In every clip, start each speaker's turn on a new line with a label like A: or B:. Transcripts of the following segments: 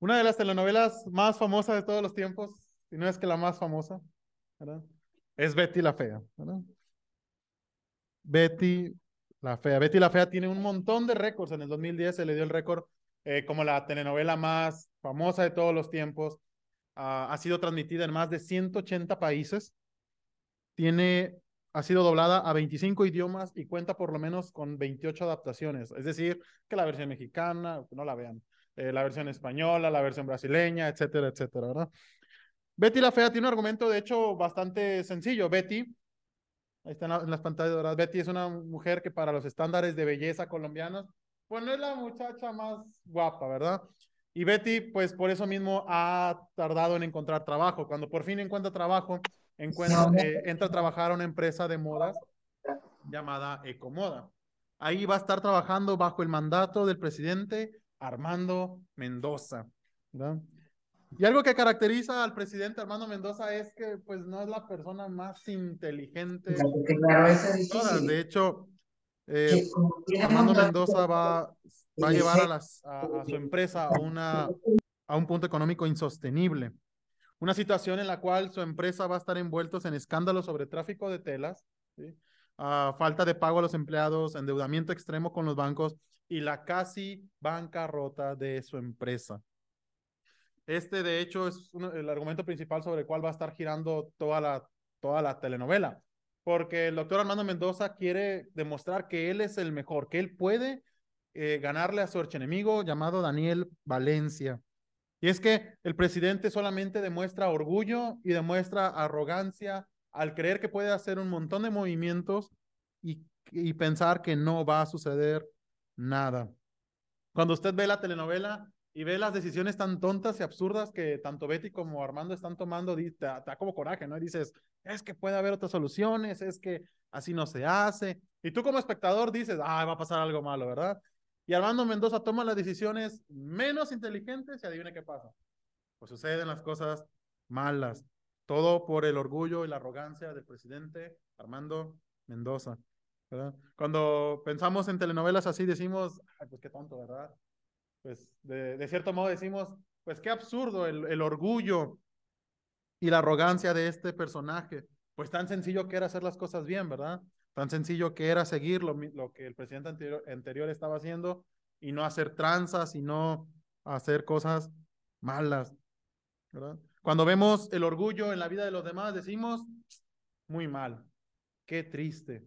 A: Una de las telenovelas más famosas de todos los tiempos, si no es que la más famosa. Es Betty la Fea. Betty la Fea. Betty la Fea tiene un montón de récords. En el 2010 se le dio el récord eh, como la telenovela más famosa de todos los tiempos. Ah, ha sido transmitida en más de 180 países. Tiene, ha sido doblada a 25 idiomas y cuenta por lo menos con 28 adaptaciones. Es decir, que la versión mexicana, no la vean, eh, la versión española, la versión brasileña, etcétera, etcétera, ¿verdad? Betty la Fea tiene un argumento, de hecho, bastante sencillo. Betty, ahí están en las pantallas ¿verdad? Betty es una mujer que para los estándares de belleza colombianos, pues no es la muchacha más guapa, ¿verdad? Y Betty, pues por eso mismo ha tardado en encontrar trabajo. Cuando por fin encuentra trabajo, encuentra, eh, entra a trabajar a una empresa de modas llamada Ecomoda. Ahí va a estar trabajando bajo el mandato del presidente Armando Mendoza. ¿verdad? Y algo que caracteriza al presidente Armando Mendoza es que pues no es la persona más inteligente. de todas. De hecho, eh, Armando Mendoza va, va a llevar a, las, a, su empresa a, una, a un punto económico insostenible. Una situación en la cual su empresa va a estar envueltos en escándalos sobre tráfico de telas, falta de pago a los empleados, endeudamiento extremo con los bancos y la casi bancarrota de su empresa. Este, de hecho, es el argumento principal sobre el cual va a estar girando toda la, toda la telenovela, porque el doctor Armando Mendoza quiere demostrar que él es el mejor, que él puede eh, ganarle a su archienemigo llamado Daniel Valencia. Y es que el presidente solamente demuestra orgullo y demuestra arrogancia al creer que puede hacer un montón de movimientos y, pensar que no va a suceder nada. Cuando usted ve la telenovela, y ve las decisiones tan tontas y absurdas que tanto Betty como Armando están tomando, te, da como coraje, ¿no? Dices, es que puede haber otras soluciones, es que así no se hace. Y tú como espectador dices, ah, va a pasar algo malo, ¿verdad? Y Armando Mendoza toma las decisiones menos inteligentes y adivine qué pasa. Pues suceden las cosas malas. Todo por el orgullo y la arrogancia del presidente Armando Mendoza. ¿verdad? Cuando pensamos en telenovelas así, decimos, ay, pues qué tonto, ¿verdad? pues de, cierto modo decimos, pues qué absurdo el, el, orgullo y la arrogancia de este personaje. Pues tan sencillo que era hacer las cosas bien, ¿verdad? Tan sencillo que era seguir lo, lo que el presidente anterior, anterior estaba haciendo y no hacer tranzas y no hacer cosas malas, ¿verdad? Cuando vemos el orgullo en la vida de los demás, decimos, muy mal, qué triste,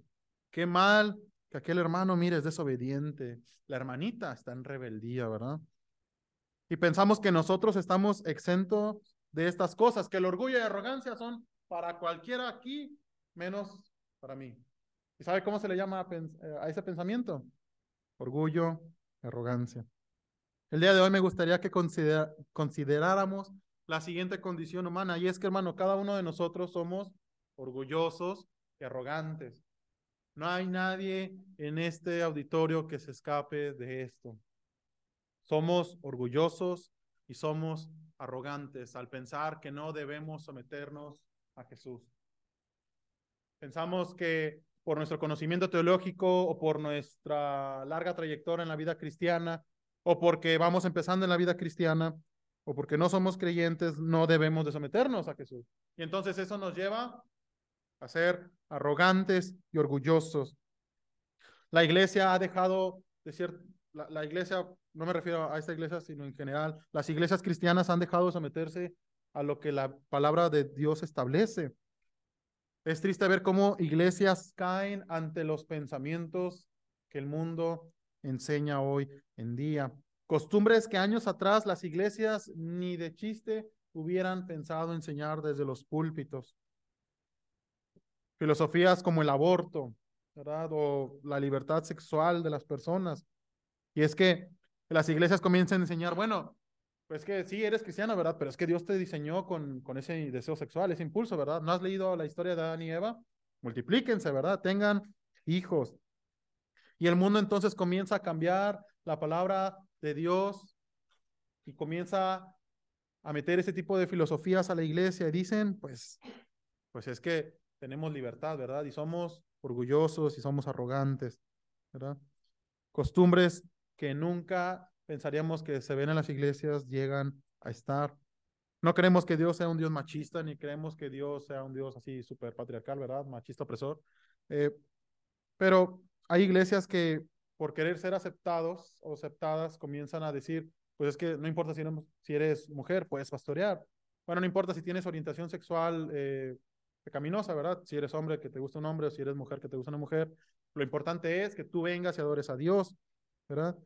A: qué mal que aquel hermano, mire, es desobediente. La hermanita está en rebeldía, ¿verdad? Y pensamos que nosotros estamos exentos de estas cosas, que el orgullo y arrogancia son para cualquiera aquí, menos para mí. ¿Y sabe cómo se le llama a, ese pensamiento? Orgullo, arrogancia. El día de hoy me gustaría que consideráramos la siguiente condición humana, y es que, hermano, cada uno de nosotros somos orgullosos y arrogantes. No hay nadie en este auditorio que se escape de esto. Somos orgullosos y somos arrogantes al pensar que no debemos someternos a Jesús. Pensamos que por nuestro conocimiento teológico o por nuestra larga trayectoria en la vida cristiana o porque vamos empezando en la vida cristiana o porque no somos creyentes, no debemos de someternos a Jesús. Y entonces eso nos lleva a ser arrogantes y orgullosos. La iglesia ha dejado de ser, la, iglesia, no me refiero a esta iglesia, sino en general, las iglesias cristianas han dejado de someterse a lo que la palabra de Dios establece. Es triste ver cómo iglesias caen ante los pensamientos que el mundo enseña hoy en día. Costumbres que años atrás las iglesias ni de chiste hubieran pensado enseñar desde los púlpitos filosofías como el aborto, ¿verdad? O la libertad sexual de las personas. Y es que las iglesias comienzan a enseñar, bueno, pues que sí, eres cristiano, ¿verdad? Pero es que Dios te diseñó con, con ese deseo sexual, ese impulso, ¿verdad? ¿No has leído la historia de Adán y Eva? Multiplíquense, ¿verdad? Tengan hijos. Y el mundo entonces comienza a cambiar la palabra de Dios y comienza a meter ese tipo de filosofías a la iglesia y dicen, pues, pues es que tenemos libertad, ¿verdad? Y somos orgullosos y somos arrogantes, ¿verdad? Costumbres que nunca pensaríamos que se ven en las iglesias llegan a estar. No creemos que Dios sea un Dios machista, ni creemos que Dios sea un Dios así súper patriarcal, ¿verdad? Machista opresor. Eh, pero hay iglesias que por querer ser aceptados o aceptadas comienzan a decir, pues es que no importa si, si eres mujer, puedes pastorear. Bueno, no importa si tienes orientación sexual eh, pecaminosa, ¿verdad? Si eres hombre, que te gusta un hombre, o si eres mujer, que te gusta una mujer. Lo importante es que tú vengas y adores a Dios, ¿verdad?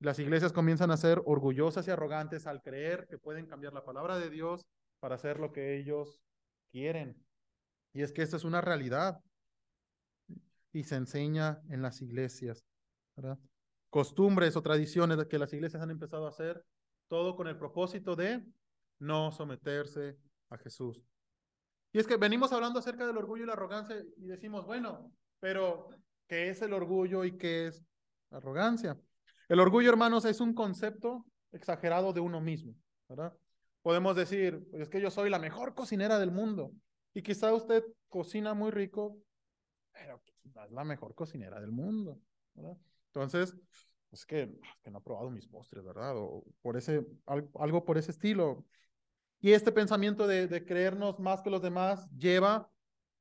A: Las iglesias comienzan a ser orgullosas y arrogantes al creer que pueden cambiar la palabra de Dios para hacer lo que ellos quieren. Y es que esta es una realidad y se enseña en las iglesias, Costumbres o tradiciones que las iglesias han empezado a hacer, todo con el propósito de no someterse a Jesús. Y es que venimos hablando acerca del orgullo y la arrogancia y decimos, bueno, pero ¿qué es el orgullo y qué es la arrogancia? El orgullo, hermanos, es un concepto exagerado de uno mismo, ¿verdad? Podemos decir, es que yo soy la mejor cocinera del mundo y quizá usted cocina muy rico, pero es la mejor cocinera del mundo, ¿verdad? Entonces, es que, es no he probado mis postres, ¿verdad? O por ese, algo por ese estilo. Y este pensamiento de, de creernos más que los demás lleva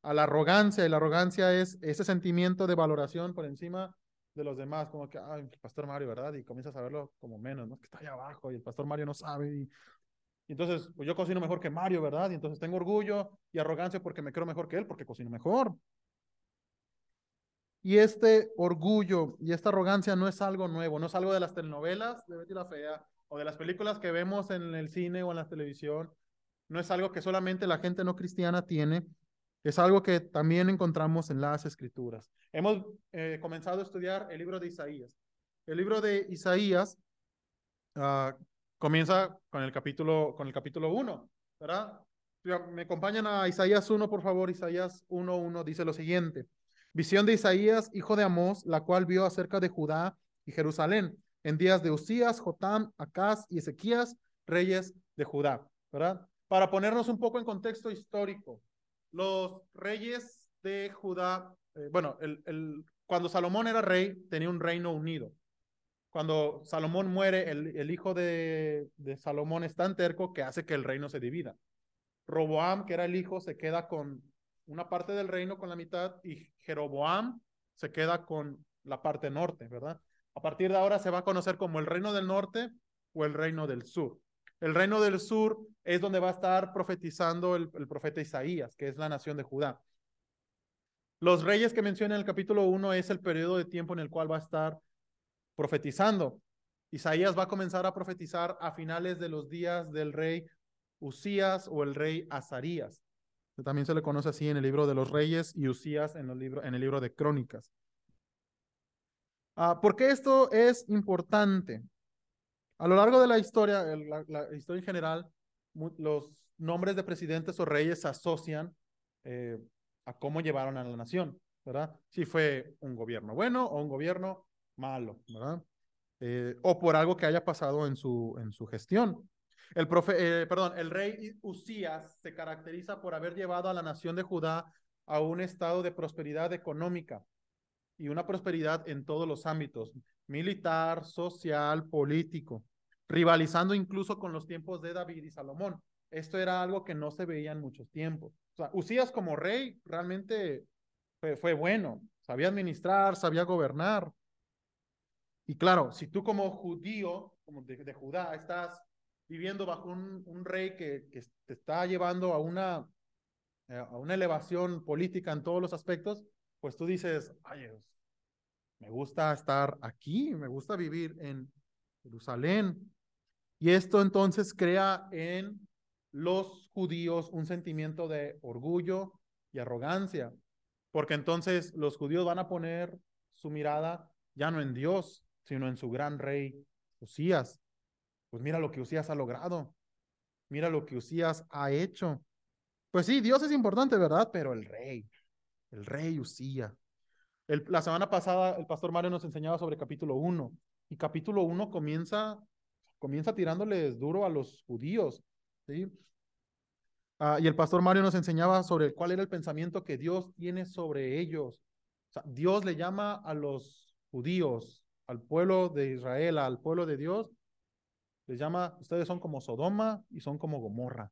A: a la arrogancia, y la arrogancia es ese sentimiento de valoración por encima de los demás, como que, ay, el pastor Mario, ¿verdad? Y comienzas a verlo como menos, ¿no? Que está allá abajo y el pastor Mario no sabe. Y, entonces, pues yo cocino mejor que Mario, ¿verdad? Y entonces tengo orgullo y arrogancia porque me creo mejor que él, porque cocino mejor. Y este orgullo y esta arrogancia no es algo nuevo, no es algo de las telenovelas de Betty la Fea o de las películas que vemos en el cine o en la televisión. No es algo que solamente la gente no cristiana tiene, es algo que también encontramos en las escrituras. Hemos eh, comenzado a estudiar el libro de Isaías. El libro de Isaías uh, comienza con el capítulo con el capítulo 1, ¿verdad? Me acompañan a Isaías 1, por favor. Isaías 1.1 dice lo siguiente. Visión de Isaías, hijo de Amós, la cual vio acerca de Judá y Jerusalén en días de Usías, Jotam, Acaz y Ezequías, reyes de Judá. Para ponernos un poco en contexto histórico, los reyes de Judá, eh, bueno, cuando Salomón era rey, tenía un reino unido. Cuando Salomón muere, el, el hijo de, de, Salomón es tan terco que hace que el reino se divida. Roboam, que era el hijo, se queda con una parte del reino con la mitad y Jeroboam se queda con la parte norte, ¿verdad? A partir de ahora se va a conocer como el reino del norte o el reino del sur. El reino del sur es donde va a estar profetizando el, profeta Isaías, que es la nación de Judá. Los reyes que menciona en el capítulo 1 es el periodo de tiempo en el cual va a estar profetizando. Isaías va a comenzar a profetizar a finales de los días del rey Usías o el rey Azarías. También se le conoce así en el libro de los reyes y Usías en, en el libro de crónicas. Ah, ¿Por qué esto es importante? A lo largo de la historia, la, historia en general, los nombres de presidentes o reyes se asocian eh, a cómo llevaron a la nación, ¿verdad? Si fue un gobierno bueno o un gobierno malo, ¿verdad? Eh, o por algo que haya pasado en su, en su gestión. El, profe, eh, perdón, el rey Usías se caracteriza por haber llevado a la nación de Judá a un estado de prosperidad económica y una prosperidad en todos los ámbitos, militar, social, político rivalizando incluso con los tiempos de David y Salomón. Esto era algo que no se veía en muchos tiempos. O Usías como rey realmente fue, bueno, sabía administrar, sabía gobernar. Y claro, si tú como judío, como de, Judá, estás viviendo bajo un, rey que, te está llevando a una, eh, a una elevación política en todos los aspectos, pues tú dices, ay, me gusta estar aquí, me gusta vivir en Jerusalén, y esto entonces crea en los judíos un sentimiento de orgullo y arrogancia, porque entonces los judíos van a poner su mirada ya no en Dios, sino en su gran rey Usías. Pues mira lo que Usías ha logrado, mira lo que Usías ha hecho. Pues sí, Dios es importante, ¿verdad? Pero el rey, el rey Usías. la semana pasada el pastor Mario nos enseñaba sobre capítulo 1 y capítulo 1 comienza comienza tirándoles duro a los judíos, ¿sí? Ah, y el pastor Mario nos enseñaba sobre cuál era el pensamiento que Dios tiene sobre ellos. O sea, Dios le llama a los judíos, al pueblo de Israel, al pueblo de Dios, les llama, ustedes son como Sodoma y son como Gomorra,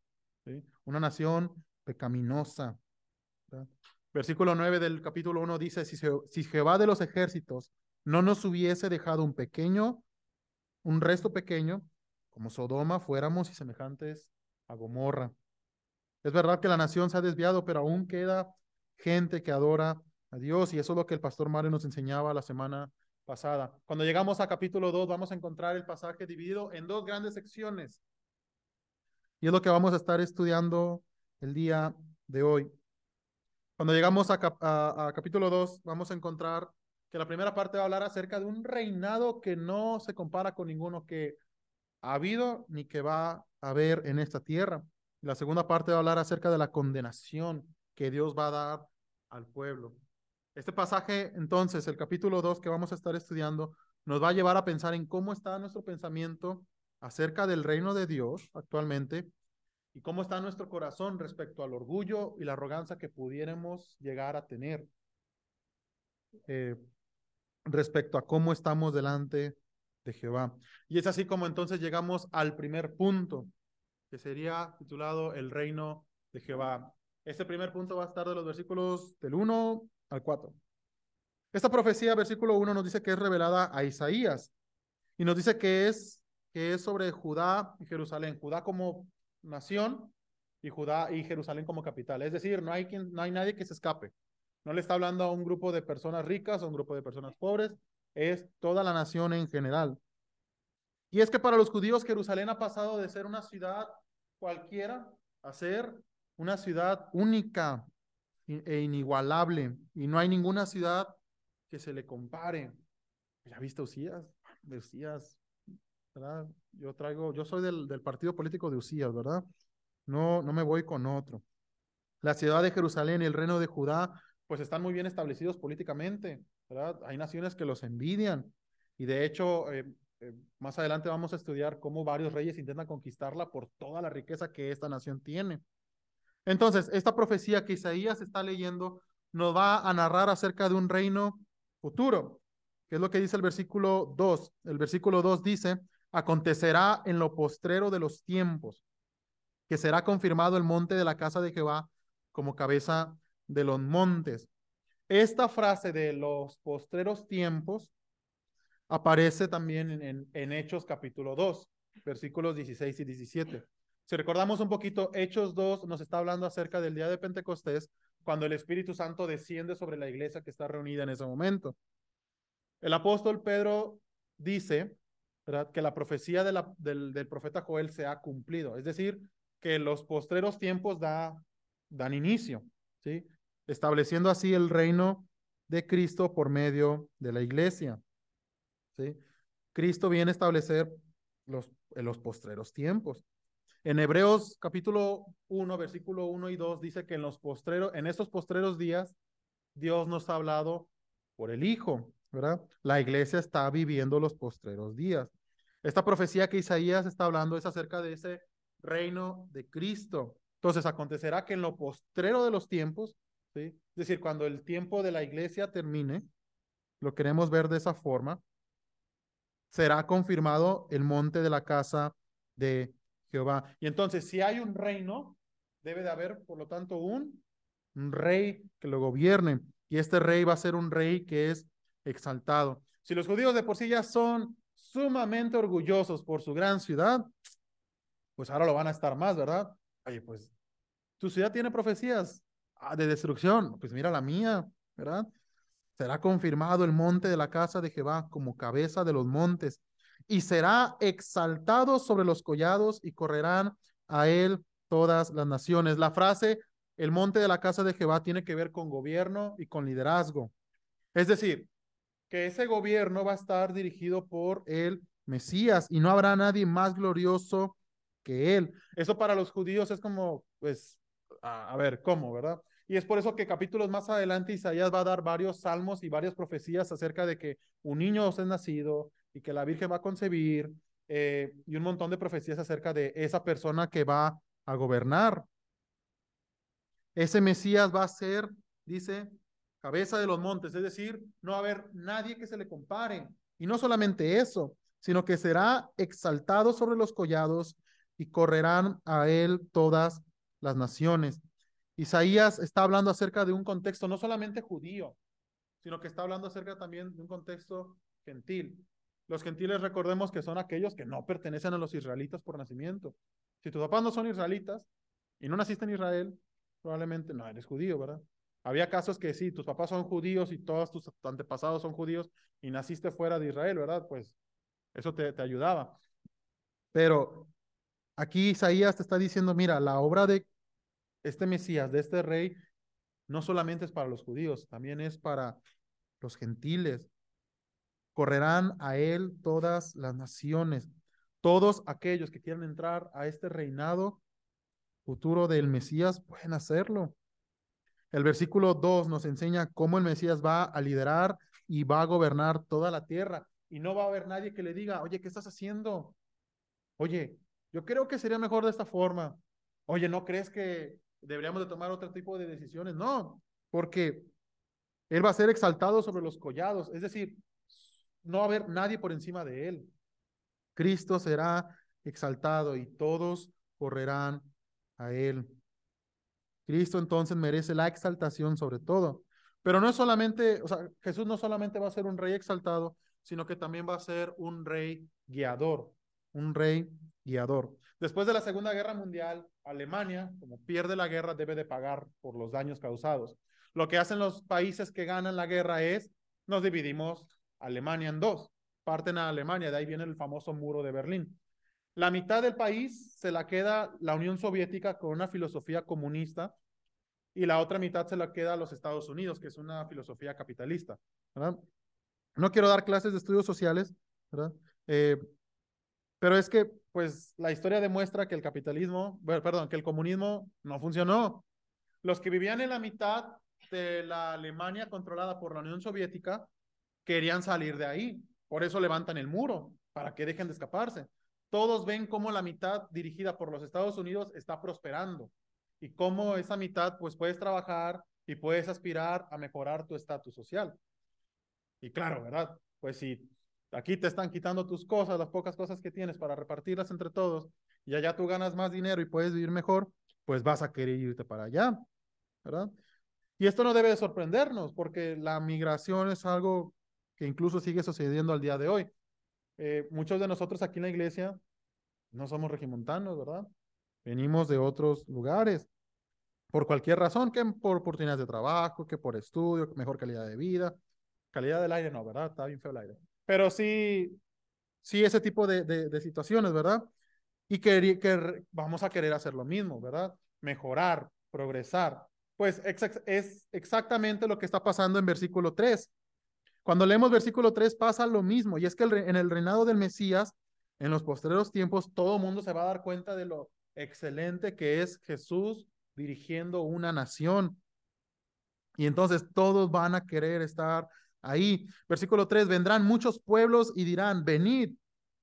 A: una nación pecaminosa. Versículo 9 del capítulo 1 dice, si, si Jehová de los ejércitos no nos hubiese dejado un pequeño, un resto pequeño, como Sodoma, fuéramos y semejantes a Gomorra. Es verdad que la nación se ha desviado, pero aún queda gente que adora a Dios y eso es lo que el pastor Mario nos enseñaba la semana pasada. Cuando llegamos a capítulo 2 vamos a encontrar el pasaje dividido en dos grandes secciones. Y es lo que vamos a estar estudiando el día de hoy. Cuando llegamos a, capítulo 2 vamos a encontrar que la primera parte va a hablar acerca de un reinado que no se compara con ninguno que ha habido ni que va a haber en esta tierra. La segunda parte va a hablar acerca de la condenación que Dios va a dar al pueblo. Este pasaje, entonces, el capítulo 2 que vamos a estar estudiando, nos va a llevar a pensar en cómo está nuestro pensamiento acerca del reino de Dios actualmente y cómo está nuestro corazón respecto al orgullo y la arrogancia que pudiéramos llegar a tener eh, respecto a cómo estamos delante de Jehová. Y es así como entonces llegamos al primer punto, que sería titulado El reino de Jehová. Este primer punto va a estar de los versículos del 1 al 4. Esta profecía, versículo 1, nos dice que es revelada a Isaías y nos dice que es, que es sobre Judá y Jerusalén. Judá como nación y Judá y Jerusalén como capital. Es decir, no hay, quien, no hay nadie que se escape. No le está hablando a un grupo de personas ricas o un grupo de personas pobres, es toda la nación en general. Y es que para los judíos Jerusalén ha pasado de ser una ciudad cualquiera a ser una ciudad única e inigualable. Y no hay ninguna ciudad que se le compare. ¿Ya viste Usías? Usías, ¿verdad? Yo traigo, yo soy del, del partido político de Usías, ¿verdad? No, no me voy con otro. La ciudad de Jerusalén y el reino de Judá, pues están muy bien establecidos políticamente, ¿verdad? Hay naciones que los envidian. Y de hecho, eh, eh, más adelante vamos a estudiar cómo varios reyes intentan conquistarla por toda la riqueza que esta nación tiene. Entonces, esta profecía que Isaías está leyendo nos va a narrar acerca de un reino futuro, que es lo que dice el versículo 2. El versículo 2 dice, acontecerá en lo postrero de los tiempos, que será confirmado el monte de la casa de Jehová como cabeza de los montes. Esta frase de los postreros tiempos aparece también en, en, Hechos capítulo 2, versículos 16 y 17. Si recordamos un poquito, Hechos 2 nos está hablando acerca del día de Pentecostés, cuando el Espíritu Santo desciende sobre la iglesia que está reunida en ese momento. El apóstol Pedro dice que la profecía del, del, profeta Joel se ha cumplido, es decir, que los postreros tiempos da, dan inicio, ¿sí? estableciendo así el reino de Cristo por medio de la iglesia. Cristo viene a establecer los, los postreros tiempos. En Hebreos capítulo 1, versículo 1 y 2 dice que en los postreros, en estos postreros días, Dios nos ha hablado por el Hijo, ¿verdad? La iglesia está viviendo los postreros días. Esta profecía que Isaías está hablando es acerca de ese reino de Cristo. Entonces acontecerá que en lo postrero de los tiempos, es decir, cuando el tiempo de la iglesia termine, lo queremos ver de esa forma, será confirmado el monte de la casa de Jehová. Y entonces, si hay un reino, debe de haber, por lo tanto, un, rey que lo gobierne. Y este rey va a ser un rey que es exaltado. Si los judíos de por sí ya son sumamente orgullosos por su gran ciudad, pues ahora lo van a estar más, ¿verdad? Oye, pues tu ciudad tiene profecías ah, de destrucción, pues mira la mía, ¿verdad? Será confirmado el monte de la casa de Jehová como cabeza de los montes, y será exaltado sobre los collados y correrán a él todas las naciones. La frase, el monte de la casa de Jehová, tiene que ver con gobierno y con liderazgo. Es decir, que ese gobierno va a estar dirigido por el Mesías y no habrá nadie más glorioso que él. Eso para los judíos es como, pues, a, ver, ¿cómo, verdad? Y es por eso que capítulos más adelante Isaías va a dar varios salmos y varias profecías acerca de que un niño es nacido y que la Virgen va a concebir eh, y un montón de profecías acerca de esa persona que va a gobernar. Ese Mesías va a ser, dice, cabeza de los montes, es decir, no va a haber nadie que se le compare. Y no solamente eso, sino que será exaltado sobre los collados y correrán a él todas las naciones. Isaías está hablando acerca de un contexto no solamente judío, sino que está hablando acerca también de un contexto gentil. Los gentiles recordemos que son aquellos que no pertenecen a los israelitas por nacimiento. Si tus papás no son israelitas y no naciste en Israel, probablemente no eres judío, ¿verdad? Había casos que sí, tus papás son judíos y todos tus antepasados son judíos y naciste fuera de Israel, ¿verdad? Pues eso te, te ayudaba. Pero aquí Isaías te está diciendo, mira, la obra de este Mesías, de este rey, no solamente es para los judíos, también es para los gentiles. Correrán a él todas las naciones. Todos aquellos que quieran entrar a este reinado futuro del Mesías pueden hacerlo. El versículo 2 nos enseña cómo el Mesías va a liderar y va a gobernar toda la tierra. Y no va a haber nadie que le diga, oye, ¿qué estás haciendo? Oye, yo creo que sería mejor de esta forma. Oye, ¿no crees que deberíamos de tomar otro tipo de decisiones? No, porque Él va a ser exaltado sobre los collados. Es decir, no va a haber nadie por encima de él. Cristo será exaltado y todos correrán a él. Cristo entonces merece la exaltación sobre todo. Pero no es solamente, o sea, Jesús no solamente va a ser un rey exaltado, sino que también va a ser un rey guiador, un rey guiador. Después de la Segunda Guerra Mundial, Alemania, como pierde la guerra, debe de pagar por los daños causados. Lo que hacen los países que ganan la guerra es, nos dividimos Alemania en dos, parten a Alemania, de ahí viene el famoso muro de Berlín. La mitad del país se la queda la Unión Soviética con una filosofía comunista y la otra mitad se la queda a los Estados Unidos, que es una filosofía capitalista. No quiero dar clases de estudios sociales. Eh, pero es que, pues, la historia demuestra que el capitalismo, perdón, que el comunismo no funcionó. Los que vivían en la mitad de la Alemania controlada por la Unión Soviética querían salir de ahí. Por eso levantan el muro, para que dejen de escaparse. Todos ven cómo la mitad dirigida por los Estados Unidos está prosperando y cómo esa mitad, pues puedes trabajar y puedes aspirar a mejorar tu estatus social. Y claro, ¿verdad? Pues si aquí te están quitando tus cosas, las pocas cosas que tienes para repartirlas entre todos, y allá tú ganas más dinero y puedes vivir mejor, pues vas a querer irte para allá, ¿verdad? Y esto no debe de sorprendernos, porque la migración es algo que incluso sigue sucediendo al día de hoy. Eh, muchos de nosotros aquí en la iglesia no somos regimontanos, ¿verdad? Venimos de otros lugares, por cualquier razón, que por oportunidades de trabajo, que por estudio, mejor calidad de vida, calidad del aire no, ¿verdad? Está bien feo el aire. Pero sí, sí ese tipo de, de, situaciones, ¿verdad? Y que, que vamos a querer hacer lo mismo, ¿verdad? Mejorar, progresar. Pues es exactamente lo que está pasando en versículo 3. Cuando leemos versículo 3 pasa lo mismo, y es que en el reinado del Mesías, en los posteriores tiempos, todo mundo se va a dar cuenta de lo excelente que es Jesús dirigiendo una nación. Y entonces todos van a querer estar ahí. Versículo 3, vendrán muchos pueblos y dirán, venid,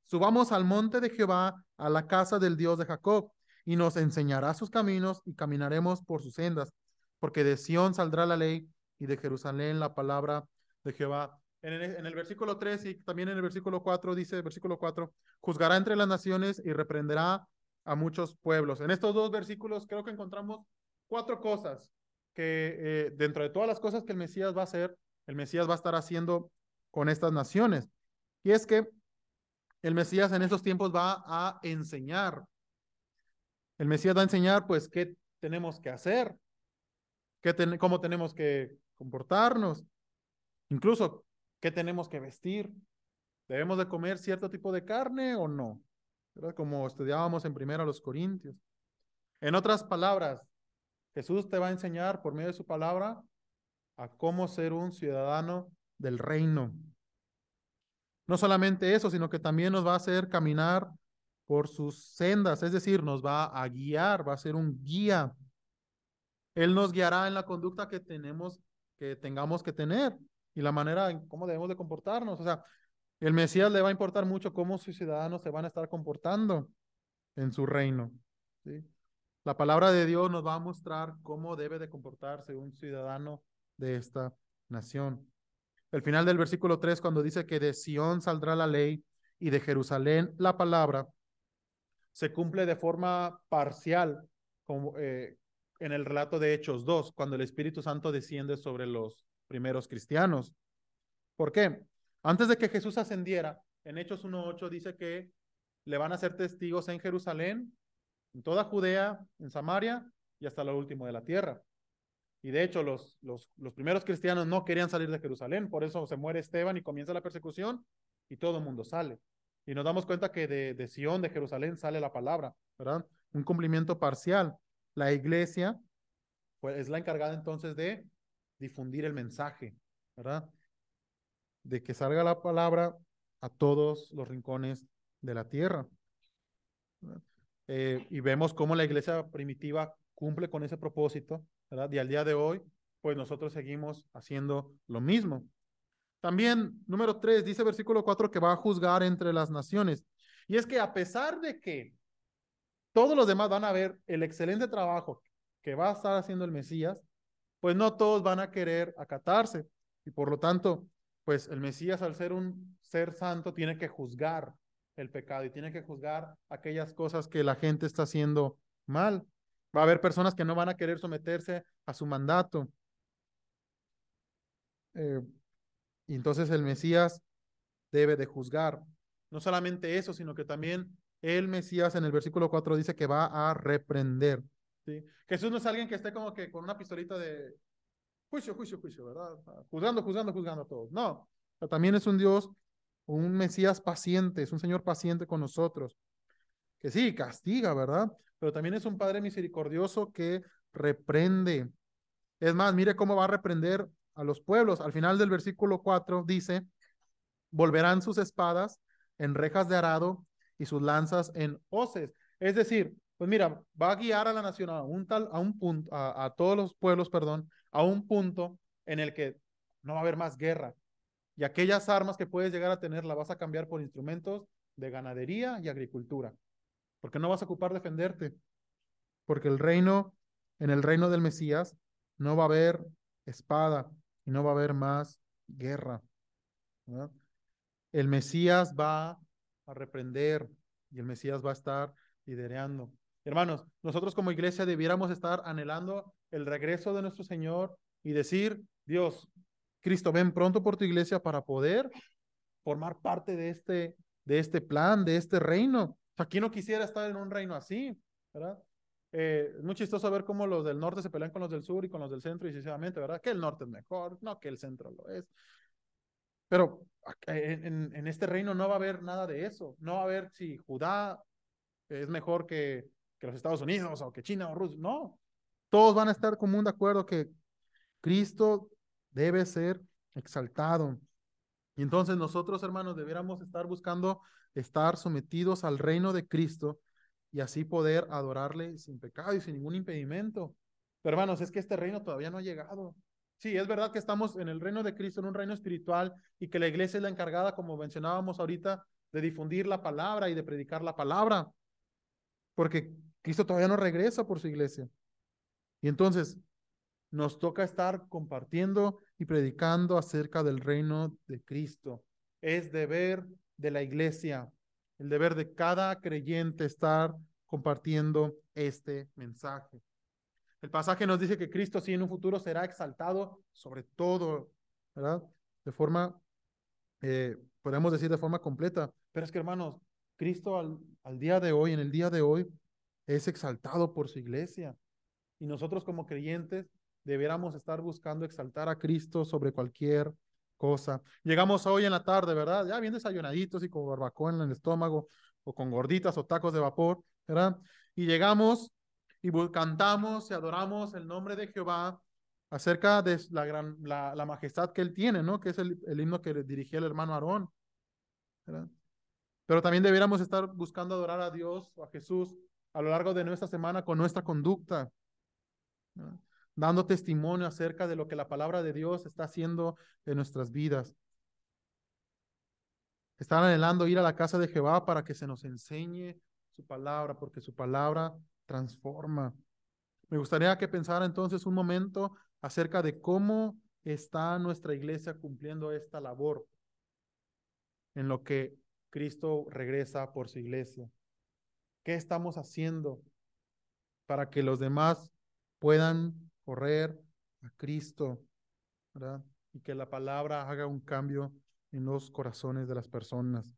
A: subamos al monte de Jehová, a la casa del Dios de Jacob, y nos enseñará sus caminos y caminaremos por sus sendas, porque de Sión saldrá la ley y de Jerusalén la palabra de Jehová. En el, versículo 3 y también en el versículo 4 dice, versículo 4, juzgará entre las naciones y reprenderá a muchos pueblos. En estos dos versículos creo que encontramos cuatro cosas que eh, dentro de todas las cosas que el Mesías va a hacer, el Mesías va a estar haciendo con estas naciones. Y es que el Mesías en estos tiempos va a enseñar. El Mesías va a enseñar, pues, qué tenemos que hacer, qué cómo tenemos que comportarnos, Incluso, ¿qué tenemos que vestir? ¿Debemos de comer cierto tipo de carne o no? ¿Verdad? Como estudiábamos en primero los Corintios. En otras palabras, Jesús te va a enseñar por medio de su palabra a cómo ser un ciudadano del reino. No solamente eso, sino que también nos va a hacer caminar por sus sendas, es decir, nos va a guiar, va a ser un guía. Él nos guiará en la conducta que tenemos que tengamos que tener y la manera en cómo debemos de comportarnos. O sea, el Mesías le va a importar mucho cómo sus ciudadanos se van a estar comportando en su reino. La palabra de Dios nos va a mostrar cómo debe de comportarse un ciudadano de esta nación. el final del versículo 3 cuando dice que de Sión saldrá la ley y de Jerusalén la palabra, se cumple de forma parcial como, eh, en el relato de Hechos 2, cuando el Espíritu Santo desciende sobre los primeros cristianos. ¿Por qué? Antes de que Jesús ascendiera, en Hechos 1.8 dice que le van a ser testigos en Jerusalén, en toda Judea, en Samaria y hasta lo último de la tierra. Y de hecho, los, los, primeros cristianos no querían salir de Jerusalén, por eso se muere Esteban y comienza la persecución y todo el mundo sale. Y nos damos cuenta que de, de Sion, de Jerusalén, sale la palabra, ¿verdad? Un cumplimiento parcial. La iglesia pues, es la encargada entonces de difundir el mensaje, ¿verdad? De que salga la palabra a todos los rincones de la tierra. Eh, y vemos cómo la iglesia primitiva cumple con ese propósito, ¿verdad? Y al día de hoy, pues nosotros seguimos haciendo lo mismo. También, número tres, dice versículo cuatro que va a juzgar entre las naciones. Y es que a pesar de que todos los demás van a ver el excelente trabajo que va a estar haciendo el Mesías, pues no todos van a querer acatarse. Y por lo tanto, pues el Mesías al ser un ser santo tiene que juzgar el pecado y tiene que juzgar aquellas cosas que la gente está haciendo mal. Va a haber personas que no van a querer someterse a su mandato. Eh, y entonces el Mesías debe de juzgar. No solamente eso, sino que también el Mesías en el versículo 4 dice que va a reprender. ¿Sí? Jesús no es alguien que esté como que con una pistolita de juicio, juicio, juicio, ¿verdad? Juzgando, juzgando, juzgando a todos. No, también es un Dios, un Mesías paciente, es un Señor paciente con nosotros, que sí, castiga, ¿verdad? Pero también es un Padre misericordioso que reprende. Es más, mire cómo va a reprender a los pueblos. Al final del versículo 4 dice, volverán sus espadas en rejas de arado y sus lanzas en hoces. Es decir, pues mira, va a guiar a la nación a un tal, a un punto, a, todos los pueblos, perdón, a un punto en el que no va a haber más guerra. Y aquellas armas que puedes llegar a tener las vas a cambiar por instrumentos de ganadería y agricultura. Porque no vas a ocupar defenderte. Porque el reino, en el reino del Mesías, no va a haber espada y no va a haber más guerra. El Mesías va a reprender y el Mesías va a estar liderando. Hermanos, nosotros como iglesia debiéramos estar anhelando el regreso de nuestro Señor y decir, Dios, Cristo, ven pronto por tu iglesia para poder formar parte de este, de este plan, de este reino. Aquí no quisiera estar en un reino así, ¿verdad? Eh, es muy chistoso ver cómo los del norte se pelean con los del sur y con los del centro y sinceramente, ¿verdad? Que el norte es mejor, no que el centro lo es. Pero en, en, este reino no va a haber nada de eso. No va a haber si Judá es mejor que, que los Estados Unidos o que China o Rusia. No, todos van a estar común de acuerdo que Cristo debe ser exaltado. Y entonces nosotros, hermanos, debiéramos estar buscando estar sometidos al reino de Cristo y así poder adorarle sin pecado y sin ningún impedimento. Pero hermanos, es que este reino todavía no ha llegado. Sí, es verdad que estamos en el reino de Cristo, en un reino espiritual, y que la iglesia es la encargada, como mencionábamos ahorita, de difundir la palabra y de predicar la palabra. Porque Cristo todavía no regresa por su iglesia. Y entonces nos toca estar compartiendo y predicando acerca del reino de Cristo. Es deber de la iglesia, el deber de cada creyente estar compartiendo este mensaje. El pasaje nos dice que Cristo sí en un futuro será exaltado sobre todo, ¿verdad? De forma, eh, podemos decir de forma completa. Pero es que hermanos, Cristo al, al día de hoy, en el día de hoy, es exaltado por su iglesia. Y nosotros como creyentes debiéramos estar buscando exaltar a Cristo sobre cualquier cosa. Llegamos hoy en la tarde, ¿verdad? Ya bien desayunaditos y con barbacoa en el estómago o con gorditas o tacos de vapor, ¿verdad? Y llegamos y cantamos y adoramos el nombre de Jehová acerca de la, gran, la, majestad que él tiene, ¿no? Que es el, el himno que dirigía el hermano Aarón, ¿verdad? Pero también debiéramos estar buscando adorar a Dios o a Jesús a lo largo de nuestra semana con nuestra conducta, dando testimonio acerca de lo que la palabra de Dios está haciendo en nuestras vidas. Están anhelando ir a la casa de Jehová para que se nos enseñe su palabra, porque su palabra transforma. Me gustaría que pensara entonces un momento acerca de cómo está nuestra iglesia cumpliendo esta labor en lo que Cristo regresa por su iglesia? ¿Qué estamos haciendo para que los demás puedan correr a Cristo? Y que la palabra haga un cambio en los corazones de las personas.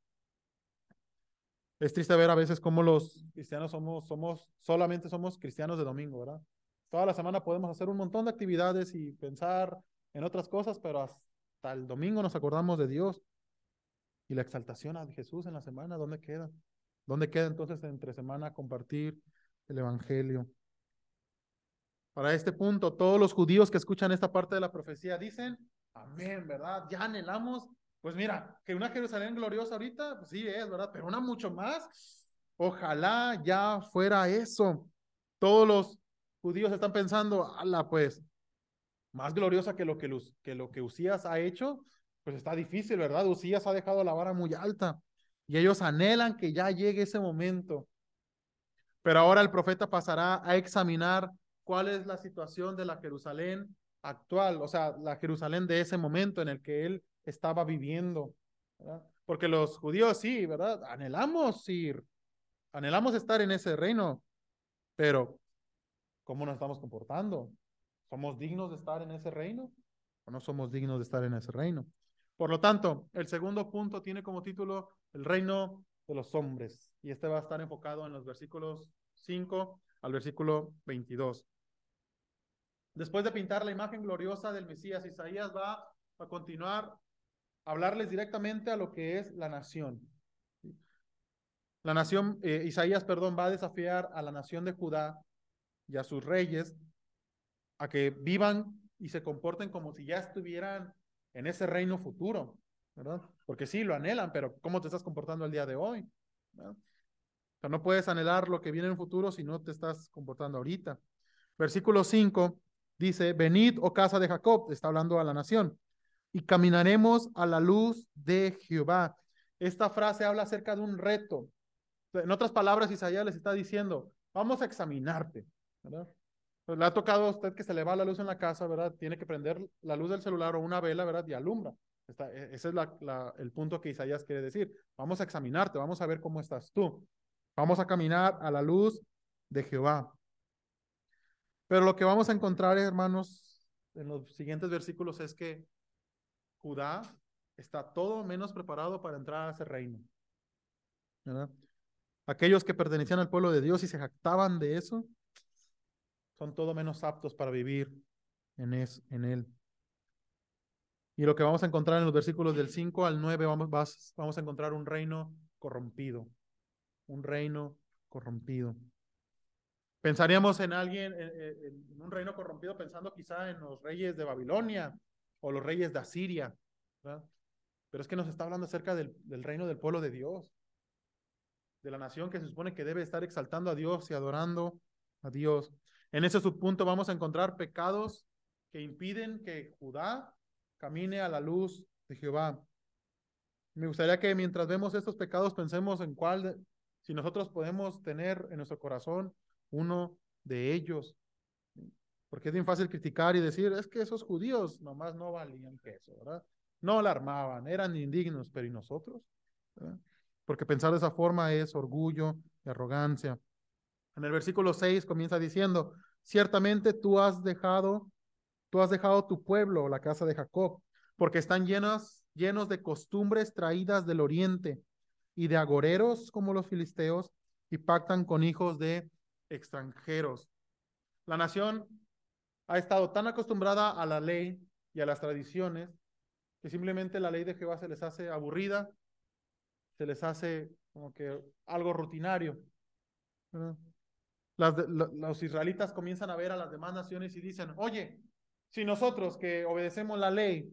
A: Es triste ver a veces cómo los cristianos somos, somos, solamente somos cristianos de domingo, ¿verdad? Toda la semana podemos hacer un montón de actividades y pensar en otras cosas, pero hasta el domingo nos acordamos de Dios. Y la exaltación a Jesús en la semana, ¿dónde queda? ¿Dónde queda entonces entre semana compartir el Evangelio? Para este punto, todos los judíos que escuchan esta parte de la profecía dicen, amén, ¿verdad? Ya anhelamos pues mira, que una Jerusalén gloriosa ahorita, pues sí es, ¿verdad? Pero una mucho más. Ojalá ya fuera eso. Todos los judíos están pensando, ala, pues, más gloriosa que lo que, que lo que Usías ha hecho, pues está difícil, ¿verdad? Usías ha dejado la vara muy alta y ellos anhelan que ya llegue ese momento. Pero ahora el profeta pasará a examinar cuál es la situación de la Jerusalén actual, o sea, la Jerusalén de ese momento en el que él estaba viviendo. Porque los judíos sí, ¿verdad? Anhelamos ir, anhelamos estar en ese reino, pero ¿cómo nos estamos comportando? ¿Somos dignos de estar en ese reino o no somos dignos de estar en ese reino? Por lo tanto, el segundo punto tiene como título el reino de los hombres y este va a estar enfocado en los versículos 5 al versículo 22. Después de pintar la imagen gloriosa del Mesías, Isaías va a continuar hablarles directamente a lo que es la nación. La nación, eh, Isaías, perdón, va a desafiar a la nación de Judá y a sus reyes a que vivan y se comporten como si ya estuvieran en ese reino futuro, ¿verdad? Porque sí, lo anhelan, pero ¿cómo te estás comportando el día de hoy? O sea, no puedes anhelar lo que viene en el futuro si no te estás comportando ahorita. Versículo 5 dice, venid, oh casa de Jacob, está hablando a la nación, y caminaremos a la luz de Jehová. Esta frase habla acerca de un reto. En otras palabras, Isaías les está diciendo, vamos a examinarte. Pues le ha tocado a usted que se le va la luz en la casa, ¿verdad? Tiene que prender la luz del celular o una vela, ¿verdad? Y alumbra. E, ese es el punto que Isaías quiere decir. Vamos a examinarte, vamos a ver cómo estás tú. Vamos a caminar a la luz de Jehová. Pero lo que vamos a encontrar, hermanos, en los siguientes versículos es que Judá está todo menos preparado para entrar a ese reino. Aquellos que pertenecían al pueblo de Dios y se jactaban de eso, son todo menos aptos para vivir en él. Y lo que vamos a encontrar en los versículos del 5 al 9, vamos, vamos a encontrar un reino corrompido, un reino corrompido. Pensaríamos en alguien, en un reino corrompido, pensando quizá en los reyes de Babilonia, o los reyes de Asiria. Pero es que nos está hablando acerca del, reino del pueblo de Dios, de la nación que se supone que debe estar exaltando a Dios y adorando a Dios. En ese subpunto vamos a encontrar pecados que impiden que Judá camine a la luz de Jehová. Me gustaría que mientras vemos estos pecados pensemos en cuál, si nosotros podemos tener en nuestro corazón uno de ellos. Porque es bien fácil criticar y decir, es que esos judíos nomás no valían queso, ¿verdad? No la armaban, eran indignos, pero ¿y nosotros? Porque pensar de esa forma es orgullo y arrogancia. En el versículo 6 comienza diciendo, ciertamente tú has dejado, tú has dejado tu pueblo, la casa de Jacob, porque están llenos, llenos de costumbres traídas del oriente y de agoreros como los filisteos y pactan con hijos de extranjeros. La nación ha estado tan acostumbrada a la ley y a las tradiciones que simplemente la ley de Jehová se les hace aburrida, se les hace como que algo rutinario. los israelitas comienzan a ver a las demás naciones y dicen, oye, si nosotros que obedecemos la ley,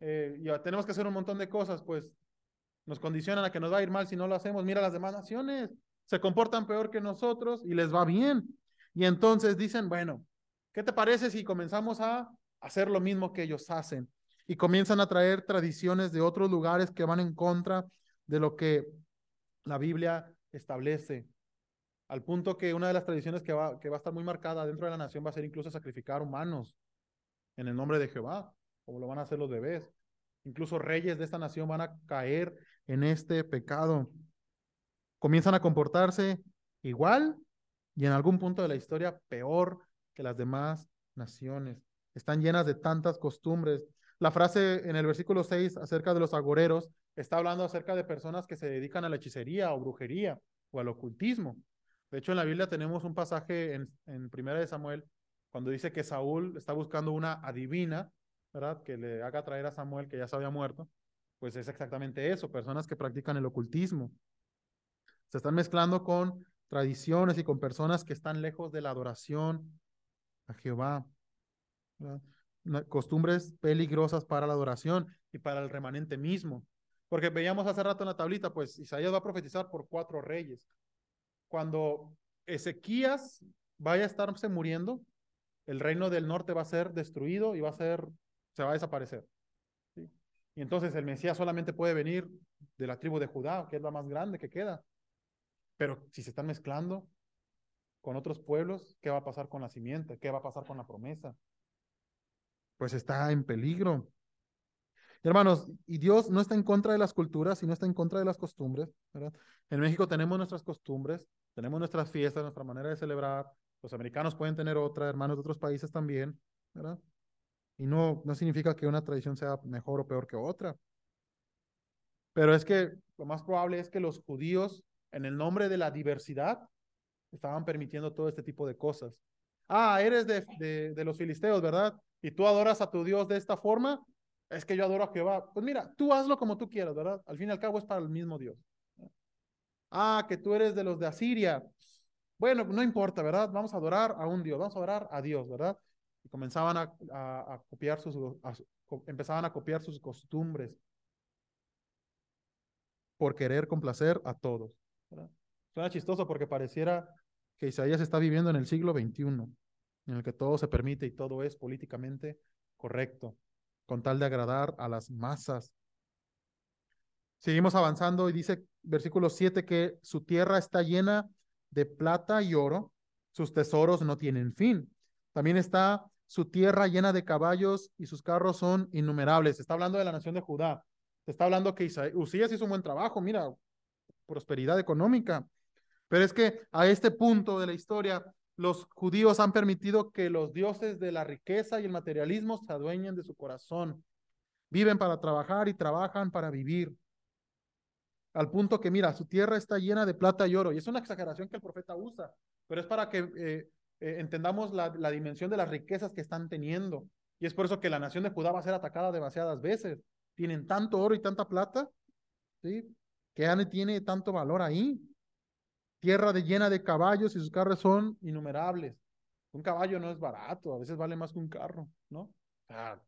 A: eh, y tenemos que hacer un montón de cosas, pues nos condicionan a que nos va a ir mal si no lo hacemos. Mira, las demás naciones se comportan peor que nosotros y les va bien. Y entonces dicen, bueno, ¿Qué te parece si comenzamos a hacer lo mismo que ellos hacen? Y comienzan a traer tradiciones de otros lugares que van en contra de lo que la Biblia establece. Al punto que una de las tradiciones que va, que va a estar muy marcada dentro de la nación va a ser incluso sacrificar humanos. en el nombre de Jehová, como lo van a hacer los bebés. Incluso reyes de esta nación van a caer en este pecado. Comienzan a comportarse igual y en algún punto de la historia peor que las demás naciones. Están llenas de tantas costumbres. La frase en el versículo 6 acerca de los agoreros está hablando acerca de personas que se dedican a la hechicería o brujería o al ocultismo. De hecho, en la Biblia tenemos un pasaje en, en Primera de Samuel cuando dice que Saúl está buscando una adivina, ¿verdad? Que le haga traer a Samuel que ya se había muerto. Pues es exactamente eso, personas que practican el ocultismo. Se están mezclando con tradiciones y con personas que están lejos de la adoración a Jehová. Costumbres peligrosas para la adoración y para el remanente mismo. Porque veíamos hace rato en la tablita, pues Isaías va a profetizar por cuatro reyes. Cuando Ezequías vaya a estarse muriendo, el reino del norte va a ser destruido y va a ser, se va a desaparecer. Y entonces el Mesías solamente puede venir de la tribu de Judá, que es la más grande que queda. Pero si se están mezclando con otros pueblos, ¿qué va a pasar con la simiente? ¿Qué va a pasar con la promesa? Pues está en peligro. Hermanos, y Dios no está en contra de las culturas y no está en contra de las costumbres. En México tenemos nuestras costumbres, tenemos nuestras fiestas, nuestra manera de celebrar. Los americanos pueden tener otra, hermanos de otros países también, ¿verdad? Y no, no significa que una tradición sea mejor o peor que otra. Pero es que lo más probable es que los judíos, en el nombre de la diversidad, estaban permitiendo todo este tipo de cosas. Ah, eres de, de los filisteos, ¿verdad? Y tú adoras a tu Dios de esta forma, es que yo adoro a Jehová. Pues mira, tú hazlo como tú quieras, ¿verdad? Al fin y al cabo es para el mismo Dios. Ah, que tú eres de los de Asiria. Bueno, no importa, ¿verdad? Vamos a adorar a un Dios, vamos a adorar a Dios, ¿verdad? Y comenzaban a, copiar sus, empezaban a copiar sus costumbres por querer complacer a todos. ¿verdad? Suena chistoso porque pareciera que Isaías está viviendo en el siglo XXI, en el que todo se permite y todo es políticamente correcto con tal de agradar a las masas. Seguimos avanzando y dice versículo 7 que su tierra está llena de plata y oro, sus tesoros no tienen fin. También está su tierra llena de caballos y sus carros son innumerables. Está hablando de la nación de Judá. Está hablando que Usías hizo un buen trabajo, mira, prosperidad económica. Pero es que a este punto de la historia, los judíos han permitido que los dioses de la riqueza y el materialismo se adueñen de su corazón. Viven para trabajar y trabajan para vivir. Al punto que, mira, su tierra está llena de plata y oro. Y es una exageración que el profeta usa, pero es para que eh, eh, entendamos la, la dimensión de las riquezas que están teniendo. Y es por eso que la nación de Judá va a ser atacada demasiadas veces. Tienen tanto oro y tanta plata, ¿sí? Que tiene tanto valor ahí tierra de llena de caballos y sus carros son innumerables. Un caballo no es barato, a veces vale más que un carro, ¿no? O sea,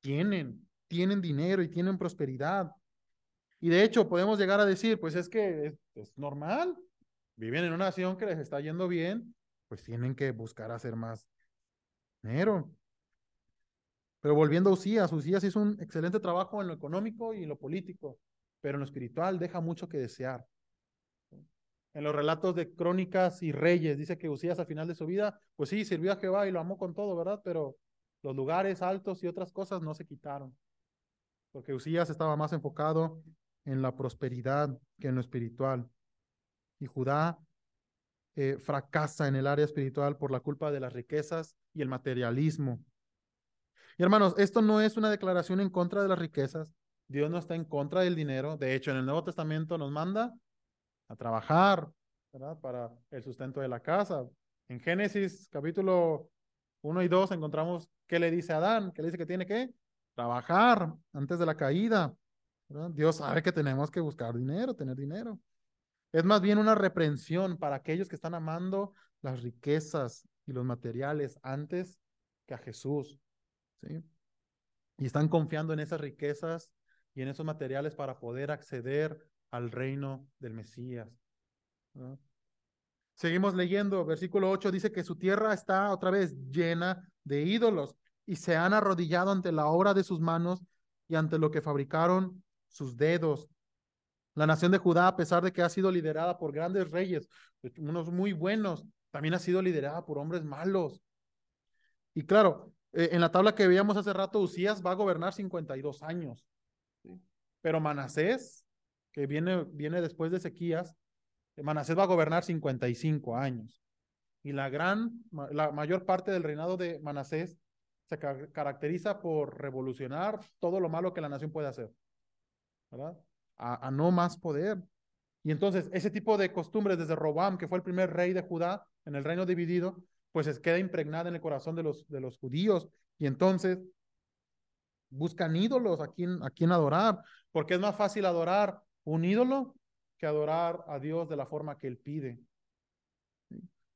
A: tienen, tienen dinero y tienen prosperidad. Y de hecho podemos llegar a decir, pues es que es, es normal, viven en una nación que les está yendo bien, pues tienen que buscar hacer más dinero. Pero volviendo a Usías, Usías hizo un excelente trabajo en lo económico y en lo político, pero en lo espiritual deja mucho que desear en los relatos de crónicas y reyes. Dice que Usías al final de su vida, pues sí, sirvió a Jehová y lo amó con todo, ¿verdad? Pero los lugares altos y otras cosas no se quitaron. Porque Usías estaba más enfocado en la prosperidad que en lo espiritual. Y Judá eh, fracasa en el área espiritual por la culpa de las riquezas y el materialismo. Y hermanos, esto no es una declaración en contra de las riquezas. Dios no está en contra del dinero. De hecho, en el Nuevo Testamento nos manda a trabajar, ¿verdad? Para el sustento de la casa. En Génesis capítulo 1 y 2 encontramos qué le dice a Adán, que le dice que tiene que trabajar antes de la caída. Dios sabe que tenemos que buscar dinero, tener dinero. Es más bien una reprensión para aquellos que están amando las riquezas y los materiales antes que a Jesús. ¿sí? Y están confiando en esas riquezas y en esos materiales para poder acceder al reino del Mesías. Seguimos leyendo, versículo 8 dice que su tierra está otra vez llena de ídolos y se han arrodillado ante la obra de sus manos y ante lo que fabricaron sus dedos. La nación de Judá, a pesar de que ha sido liderada por grandes reyes, unos muy buenos, también ha sido liderada por hombres malos. Y claro, eh, en la tabla que veíamos hace rato, Usías va a gobernar 52 años. Pero Manasés, que viene, viene después de Ezequías, eh, Manasés va a gobernar 55 años. Y la gran, la mayor parte del reinado de Manasés se caracteriza por revolucionar todo lo malo que la nación puede hacer, ¿verdad? A, a, no más poder. Y entonces ese tipo de costumbres desde Robam, que fue el primer rey de Judá en el reino dividido, pues es, queda impregnada en el corazón de los, de los judíos. Y entonces buscan ídolos a quien, a quien adorar, porque es más fácil adorar un ídolo que adorar a Dios de la forma que Él pide.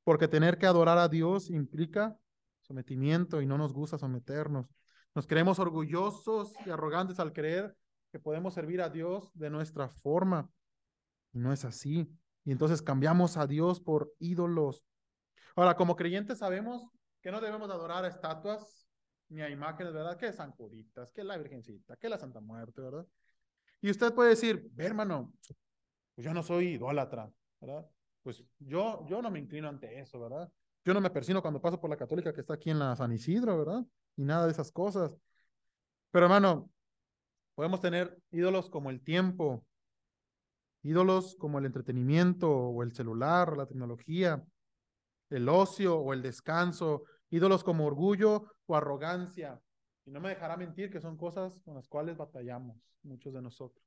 A: Porque tener que adorar a Dios implica sometimiento y no nos gusta someternos. Nos creemos orgullosos y arrogantes al creer que podemos servir a Dios de nuestra forma. Y no es así. Y entonces cambiamos a Dios por ídolos. Ahora, como creyentes sabemos que no debemos adorar a estatuas ni a imágenes, ¿verdad? Que San Juritas, que la Virgencita, que la Santa Muerte, ¿verdad? Y usted puede decir, hermano, pues yo no soy idólatra, ¿verdad? Pues yo, yo no me inclino ante eso, ¿verdad? Yo no me persino cuando paso por la católica que está aquí en la San Isidro, ¿verdad? Y nada de esas cosas. Pero hermano, podemos tener ídolos como el tiempo, ídolos como el entretenimiento o el celular, la tecnología, el ocio o el descanso, ídolos como orgullo o arrogancia. Y no me dejará mentir que son cosas con las cuales batallamos muchos de nosotros.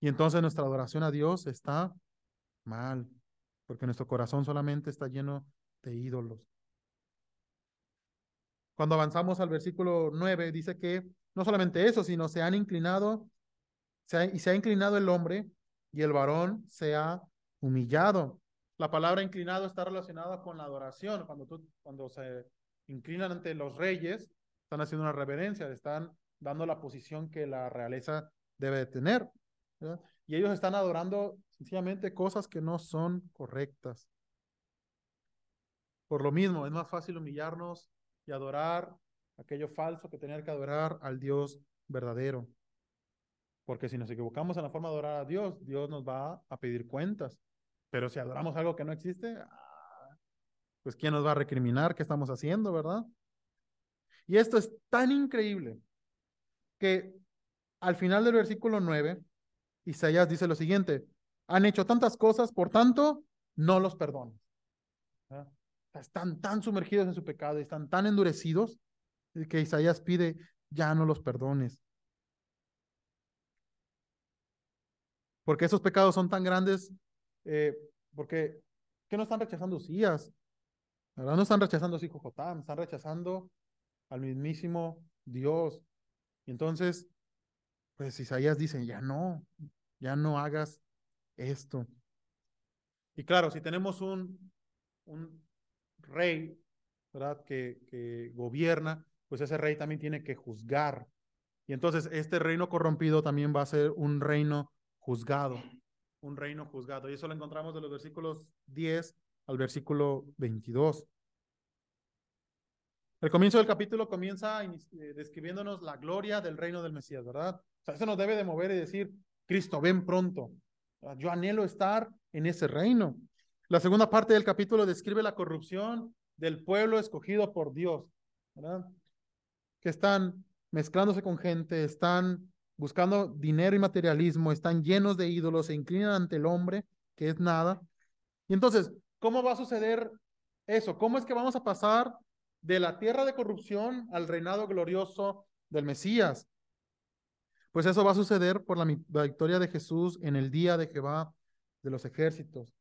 A: Y entonces nuestra adoración a Dios está mal, porque nuestro corazón solamente está lleno de ídolos. Cuando avanzamos al versículo 9, dice que no solamente eso, sino se han inclinado, y se ha inclinado el hombre y el varón se ha humillado. La palabra inclinado está relacionada con la adoración. Cuando, tú, cuando se inclinan ante los reyes, están haciendo una reverencia, están dando la posición que la realeza debe de tener. Y ellos están adorando sencillamente cosas que no son correctas. Por lo mismo, es más fácil humillarnos y adorar aquello falso que tener que adorar al Dios verdadero. Porque si nos equivocamos en la forma de adorar a Dios, Dios nos va a pedir cuentas. Pero si adoramos algo que no existe, pues ¿quién nos va a recriminar qué estamos haciendo, verdad? Y esto es tan increíble que al final del versículo 9, Isaías dice lo siguiente, han hecho tantas cosas, por tanto, no los perdones. Están tan sumergidos en su pecado están tan endurecidos que Isaías pide, ya no los perdones. Porque esos pecados son tan grandes eh, porque, ¿qué no están rechazando Usías? No están rechazando a su hijo Jotam, están rechazando al mismísimo Dios. Y entonces, pues Isaías dice, ya no, ya no hagas esto. Y claro, si tenemos un, un rey, ¿verdad? Que, que gobierna, pues ese rey también tiene que juzgar. Y entonces este reino corrompido también va a ser un reino juzgado un reino juzgado. Y eso lo encontramos de los versículos 10 al versículo 22. El comienzo del capítulo comienza eh, describiéndonos la gloria del reino del Mesías, ¿verdad? O sea, eso nos debe de mover y decir, Cristo, ven pronto. Yo anhelo estar en ese reino. La segunda parte del capítulo describe la corrupción del pueblo escogido por Dios, ¿verdad? Que están mezclándose con gente, están buscando dinero y materialismo, están llenos de ídolos, se inclinan ante el hombre, que es nada. Y entonces, ¿cómo va a suceder eso? ¿Cómo es que vamos a pasar de la tierra de corrupción al reinado glorioso del Mesías? Pues eso va a suceder por la, victoria de Jesús en el día de Jehová de los ejércitos.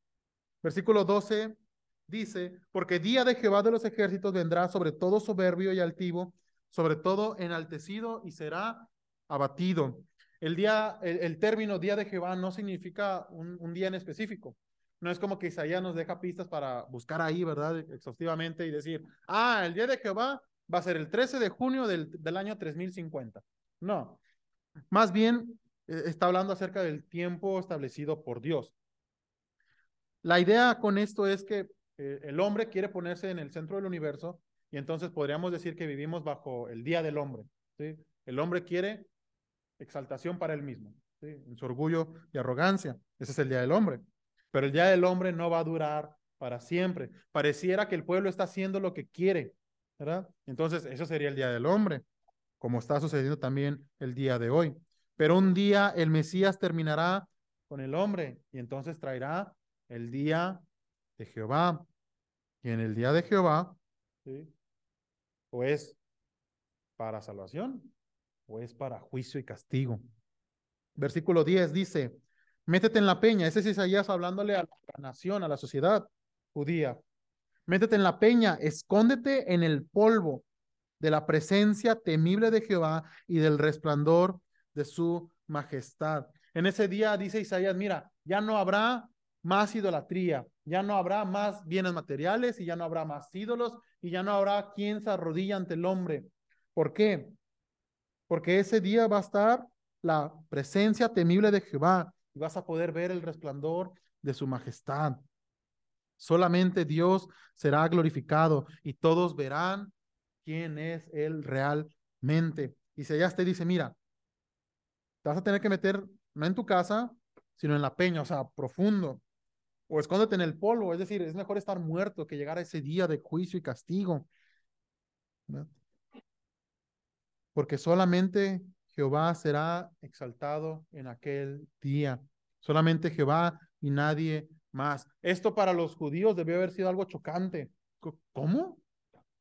A: Versículo 12 dice, porque día de Jehová de los ejércitos vendrá sobre todo soberbio y altivo, sobre todo enaltecido y será abatido. El día, el, término día de Jehová no significa un, día en específico. No es como que Isaías nos deja pistas para buscar ahí, ¿verdad? Exhaustivamente y decir, ah, el día de Jehová va a ser el 13 de junio del, del año 3050. No, más bien eh, está hablando acerca del tiempo establecido por Dios. La idea con esto es que eh, el hombre quiere ponerse en el centro del universo y entonces podríamos decir que vivimos bajo el día del hombre. ¿sí? El hombre quiere exaltación para él mismo, en su orgullo y arrogancia. Ese es el día del hombre. Pero el día del hombre no va a durar para siempre. Pareciera que el pueblo está haciendo lo que quiere, ¿verdad? Entonces, eso sería el día del hombre, como está sucediendo también el día de hoy. Pero un día el Mesías terminará con el hombre y entonces traerá el día de Jehová. Y en el día de Jehová, ¿sí? o es para salvación o es para juicio y castigo. Versículo 10 dice, métete en la peña. Ese es Isaías hablándole a la nación, a la sociedad judía. Métete en la peña, escóndete en el polvo de la presencia temible de Jehová y del resplandor de su majestad. En ese día dice Isaías, mira, ya no habrá más idolatría, ya no habrá más bienes materiales y ya no habrá más ídolos y ya no habrá quien se arrodilla ante el hombre. ¿Por qué? Porque ese día va a estar la presencia temible de Jehová y vas a poder ver el resplandor de su majestad. Solamente Dios será glorificado y todos verán quién es Él realmente. Y si allá te dice, mira, te vas a tener que meter no en tu casa, sino en la peña, o sea, profundo. O escóndete en el polvo, es decir, es mejor estar muerto que llegar a ese día de juicio y castigo. Porque solamente Jehová será exaltado en aquel día. Solamente Jehová y nadie más. Esto para los judíos debió haber sido algo chocante. ¿Cómo?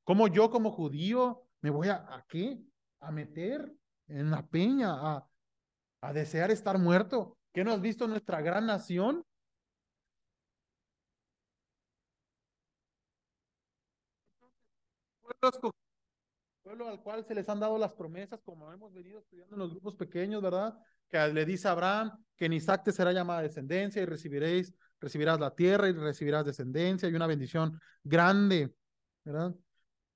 A: ¿Cómo yo como judío me voy a, ¿a qué? A meter en la peña, a, a desear estar muerto. ¿Qué no has visto nuestra gran nación? Pueblo al cual se les han dado las promesas, como hemos venido estudiando en los grupos pequeños, ¿verdad? Que le dice a Abraham que en Isaac te será llamada descendencia y recibiréis recibirás la tierra y recibirás descendencia y una bendición grande, ¿verdad?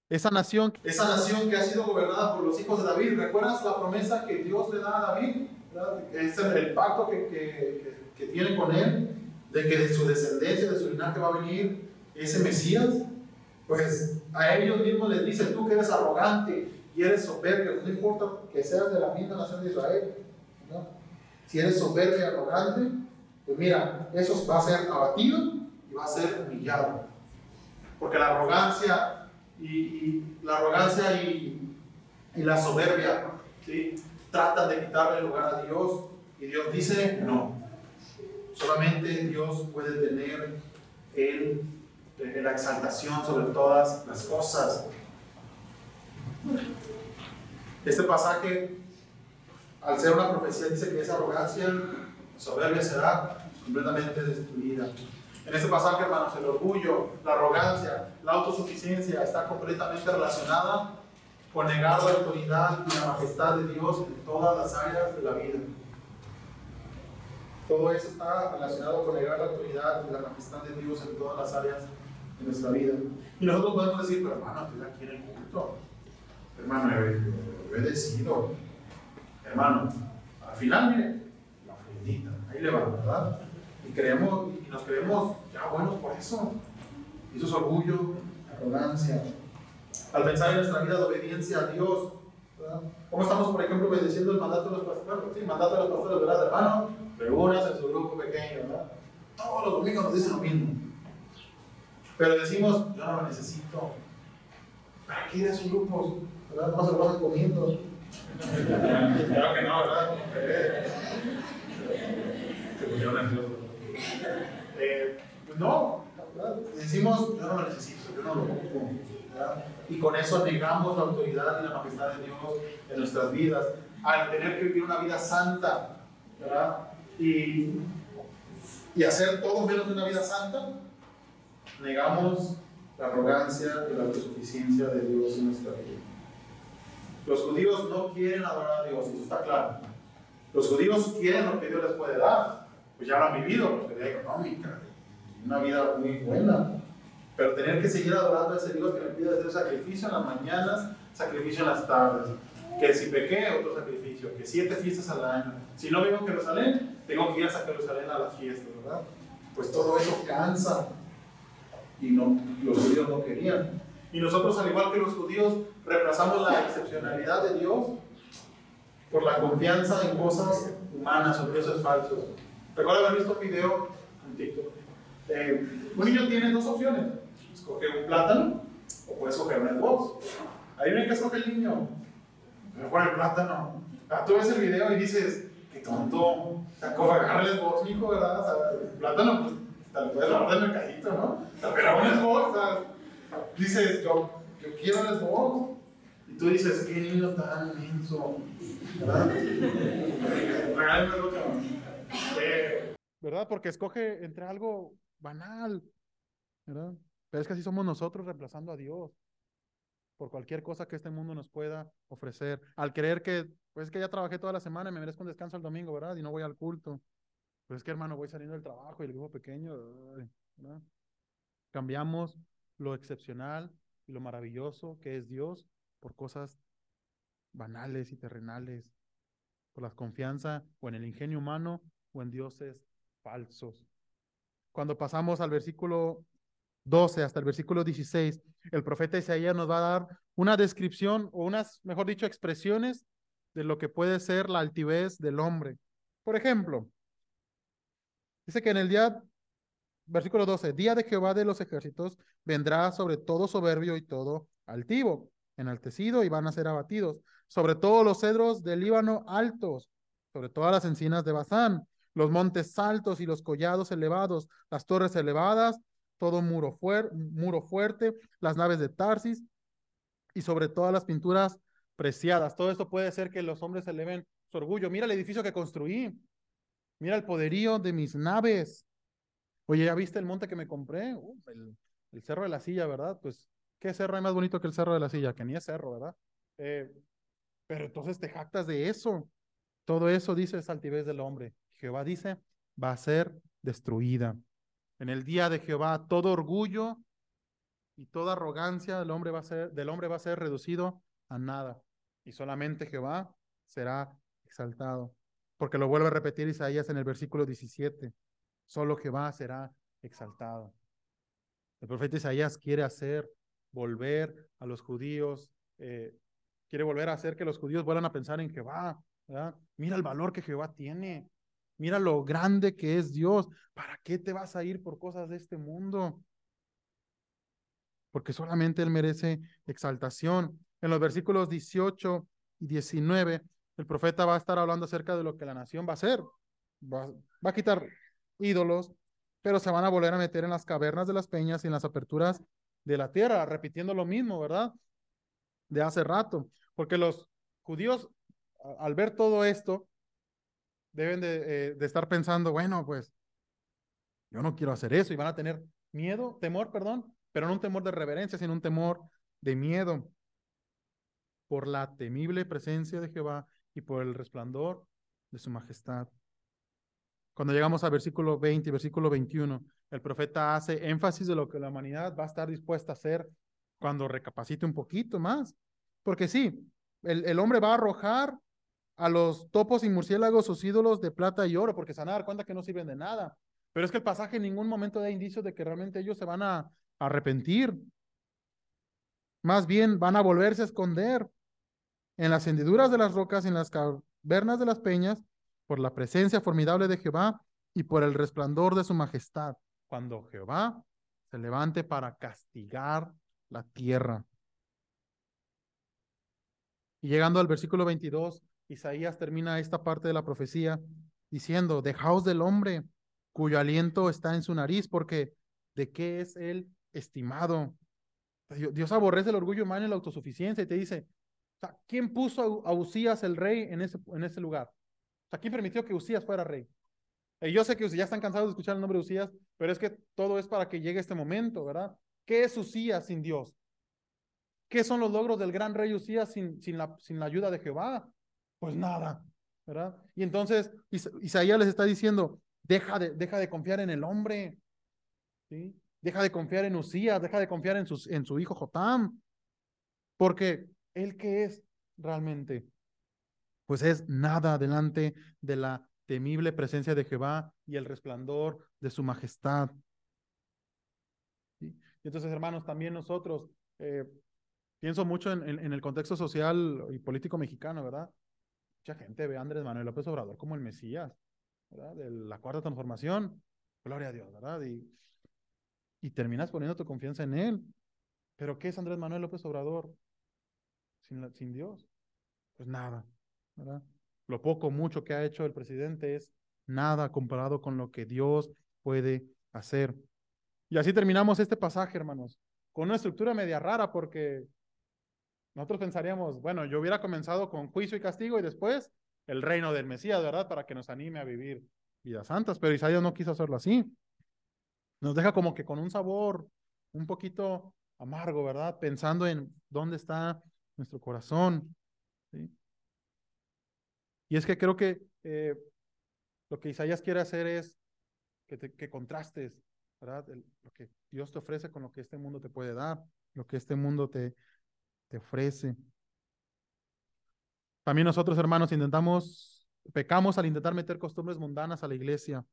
A: Esa nación, esa nación que ha sido gobernada por los hijos de David, ¿recuerdas la promesa que Dios le da a David? Es el, pacto que, que, que, tiene con él, de que de su descendencia, de su linaje va a venir ese Mesías. Pues a ellos mismos les dice, tú que eres arrogante y eres soberbio, no importa que seas de la misma nación de Israel, si eres soberbio y arrogante, pues mira, eso va a ser abatido y va a ser humillado. Porque la arrogancia y, la arrogancia y, la soberbia ¿sí? tratan de quitarle lugar a Dios y Dios dice no. Solamente Dios puede tener el, la exaltación sobre todas las cosas. Este pasaje, al ser una profecía, dice que esa arrogancia soberbia será completamente destruida. En este pasaje, hermanos, el orgullo, la arrogancia, la autosuficiencia está completamente relacionada con negar la autoridad y la majestad de Dios en todas las áreas de la vida. Todo eso está relacionado con negar la autoridad y la majestad de Dios en todas las áreas de nuestra vida. Y nosotros podemos decir, pero hermano, estoy aquí en el culto. Hermano, he obedecido. Hermano, al final, mire, la ofrendita, ahí le va, ¿verdad? Y, creemos, y nos creemos ya buenos por eso. eso es orgullo, arrogancia. Al pensar en nuestra vida de obediencia a Dios, ¿verdad? ¿cómo estamos, por ejemplo, obedeciendo el mandato de los pastores? Sí, mandato de los pastores, ¿verdad, hermano? Reúnas en su grupo pequeño, ¿verdad? Todos los domingos nos dicen lo mismo. Pero decimos, yo no lo necesito. ¿Para qué ir a esos grupos? ¿Verdad? No se lo pasan comiendo. claro que no, ¿verdad? Eh, pues no, decimos, yo no lo necesito, yo no lo ocupo. Y con eso negamos la autoridad y la majestad de Dios en nuestras vidas. Al tener que vivir una vida santa Y, y hacer todo menos de una vida santa, negamos la arrogancia y la autosuficiencia de Dios en nuestra vida. Los judíos no quieren adorar a Dios, eso está claro. Los judíos quieren lo que Dios les puede dar, pues ya lo han vivido, prosperidad económica, una vida muy buena. Pero tener que seguir adorando a ese Dios que me pide hacer sacrificio en las mañanas, sacrificio en las tardes. Que si pequé, otro sacrificio. Que siete fiestas al año. Si no vivo en Jerusalén, tengo que ir a Jerusalén a las fiestas, ¿verdad? Pues todo eso cansa. Y no, los judíos no querían. Y nosotros, al igual que los judíos, reemplazamos la excepcionalidad de Dios por la confianza en cosas humanas o es falso. Recuerdo haber visto un video en TikTok. Eh, un niño tiene dos opciones: escoge un plátano o puedes coger un Xbox. Ahí ven que escoge el niño. Por el plátano. Ah, tú ves el video y dices, qué tonto. Agarra el Xbox, mijo, ¿verdad? O sea, el plátano, pues, te lo puedes lavar del mercadito, ¿no? Pero un Xbox, o sea, dices, yo, quiero el Xbox. Y tú dices, qué niño tan inmenso. ¿Verdad? ¿Verdad? Porque escoge entre algo banal. ¿Verdad? Pero es que así somos nosotros reemplazando a Dios por cualquier cosa que este mundo nos pueda ofrecer. Al creer que, pues es que ya trabajé toda la semana y me merezco un descanso el domingo, ¿verdad? Y no voy al culto. Pues es que, hermano, voy saliendo del trabajo y el grupo pequeño. Cambiamos lo excepcional y lo maravilloso que es Dios por cosas banales y terrenales, por la confianza o en el ingenio humano o en dioses falsos. Cuando pasamos al versículo 12 hasta el versículo 16, el profeta Isaías nos va a dar una descripción o unas, mejor dicho, expresiones de lo que puede ser la altivez del hombre. Por ejemplo, dice que en el día, versículo 12, día de Jehová de los ejércitos vendrá sobre todo soberbio y todo altivo, enaltecido y van a ser abatidos, sobre todos los cedros del Líbano altos, sobre todas las encinas de Bazán, los montes altos y los collados elevados, las torres elevadas todo muro, muro fuerte, las naves de Tarsis y sobre todas las pinturas preciadas. Todo esto puede ser que los hombres eleven su orgullo. Mira el edificio que construí. Mira el poderío de mis naves. Oye, ¿ya viste el monte que me compré? Uh, el, cerro de la silla, ¿verdad? Pues, ¿qué cerro hay más bonito que el cerro de la silla? Que ni es cerro, ¿verdad? Eh, pero entonces te jactas de eso. Todo eso dice es altivez del hombre. Jehová dice, va a ser destruida. En el día de Jehová, todo orgullo y toda arrogancia del hombre va a ser, del hombre va a ser reducido a nada. Y solamente Jehová será exaltado. Porque lo vuelve a repetir Isaías en el versículo 17. Solo Jehová será exaltado. El profeta Isaías quiere hacer volver a los judíos, eh, quiere volver a hacer que los judíos vuelvan a pensar en Jehová. Mira el valor que Jehová tiene. Mira lo grande que es Dios. ¿Para qué te vas a ir por cosas de este mundo? Porque solamente Él merece exaltación. En los versículos 18 y 19, el profeta va a estar hablando acerca de lo que la nación va a hacer. Va, a quitar ídolos, pero se van a volver a meter en las cavernas de las peñas y en las aperturas de la tierra, repitiendo lo mismo, ¿verdad? De hace rato. Porque los judíos, al ver todo esto, deben eh, de, estar pensando, bueno, pues yo no quiero hacer eso y van a tener miedo, temor, perdón, pero no un temor de reverencia, sino un temor de miedo por la temible presencia de Jehová y por el resplandor de su majestad. Cuando llegamos al versículo 20 y versículo 21, el profeta hace énfasis de lo que la humanidad va a estar dispuesta a hacer cuando recapacite un poquito más. Porque sí, el, el hombre va a arrojar a los topos y murciélagos sus ídolos de plata y oro, porque se van a dar cuenta que no sirven de nada. Pero es que el pasaje en ningún momento da indicios de que realmente ellos se van a arrepentir. Más bien van a volverse a esconder en las hendiduras de las rocas, en las cavernas de las peñas, por la presencia formidable de Jehová y por el resplandor de su majestad, cuando Jehová se levante para castigar la tierra. Y llegando al versículo 22, Isaías termina esta parte de la profecía diciendo, dejaos del hombre cuyo aliento está en su nariz, porque ¿de qué es él estimado? Dios aborrece el orgullo humano y la autosuficiencia y te dice, ¿quién puso a Usías el rey en ese, en ese lugar? ¿quién permitió que Usías fuera rey? Y yo sé que ya están cansados de escuchar el nombre de Usías, pero es que todo es para que llegue este momento, ¿verdad? ¿Qué es Usías sin Dios? ¿Qué son los logros del gran rey Usías sin, sin, la, sin la ayuda de Jehová? Pues nada, ¿verdad? Y entonces Isaías les está diciendo, deja de, deja de confiar en el hombre, ¿sí? Deja de confiar en Usías, deja de confiar en, sus, en su hijo Jotam, porque él que es realmente, pues es nada delante de la temible presencia de Jehová y el resplandor de su majestad. Y entonces, hermanos, también nosotros, eh, pienso mucho en, en, el contexto social y político mexicano, ¿verdad? Mucha gente ve a Andrés Manuel López Obrador como el Mesías, ¿verdad? De la cuarta transformación. Gloria a Dios, ¿verdad? Y, y terminas poniendo tu confianza en Él. Pero ¿qué es Andrés Manuel López Obrador sin, Dios? Pues nada, ¿verdad? Lo poco, mucho que ha hecho el presidente es nada comparado con lo que Dios puede hacer. Y así terminamos este pasaje, hermanos, con una estructura media rara porque nosotros pensaríamos, bueno, yo hubiera comenzado con juicio y castigo y después el reino del Mesías, ¿verdad? Para que nos anime a vivir vidas santas, pero Isaías no quiso hacerlo así. Nos deja como que con un sabor un poquito amargo, ¿verdad? Pensando en dónde está nuestro corazón. Y es que creo que eh, lo que Isaías quiere hacer es que, contrastes, ¿verdad? lo que Dios te ofrece con lo que este mundo te puede dar, lo que este mundo te, te ofrece. También nosotros, hermanos, intentamos, pecamos al intentar meter costumbres mundanas a la iglesia,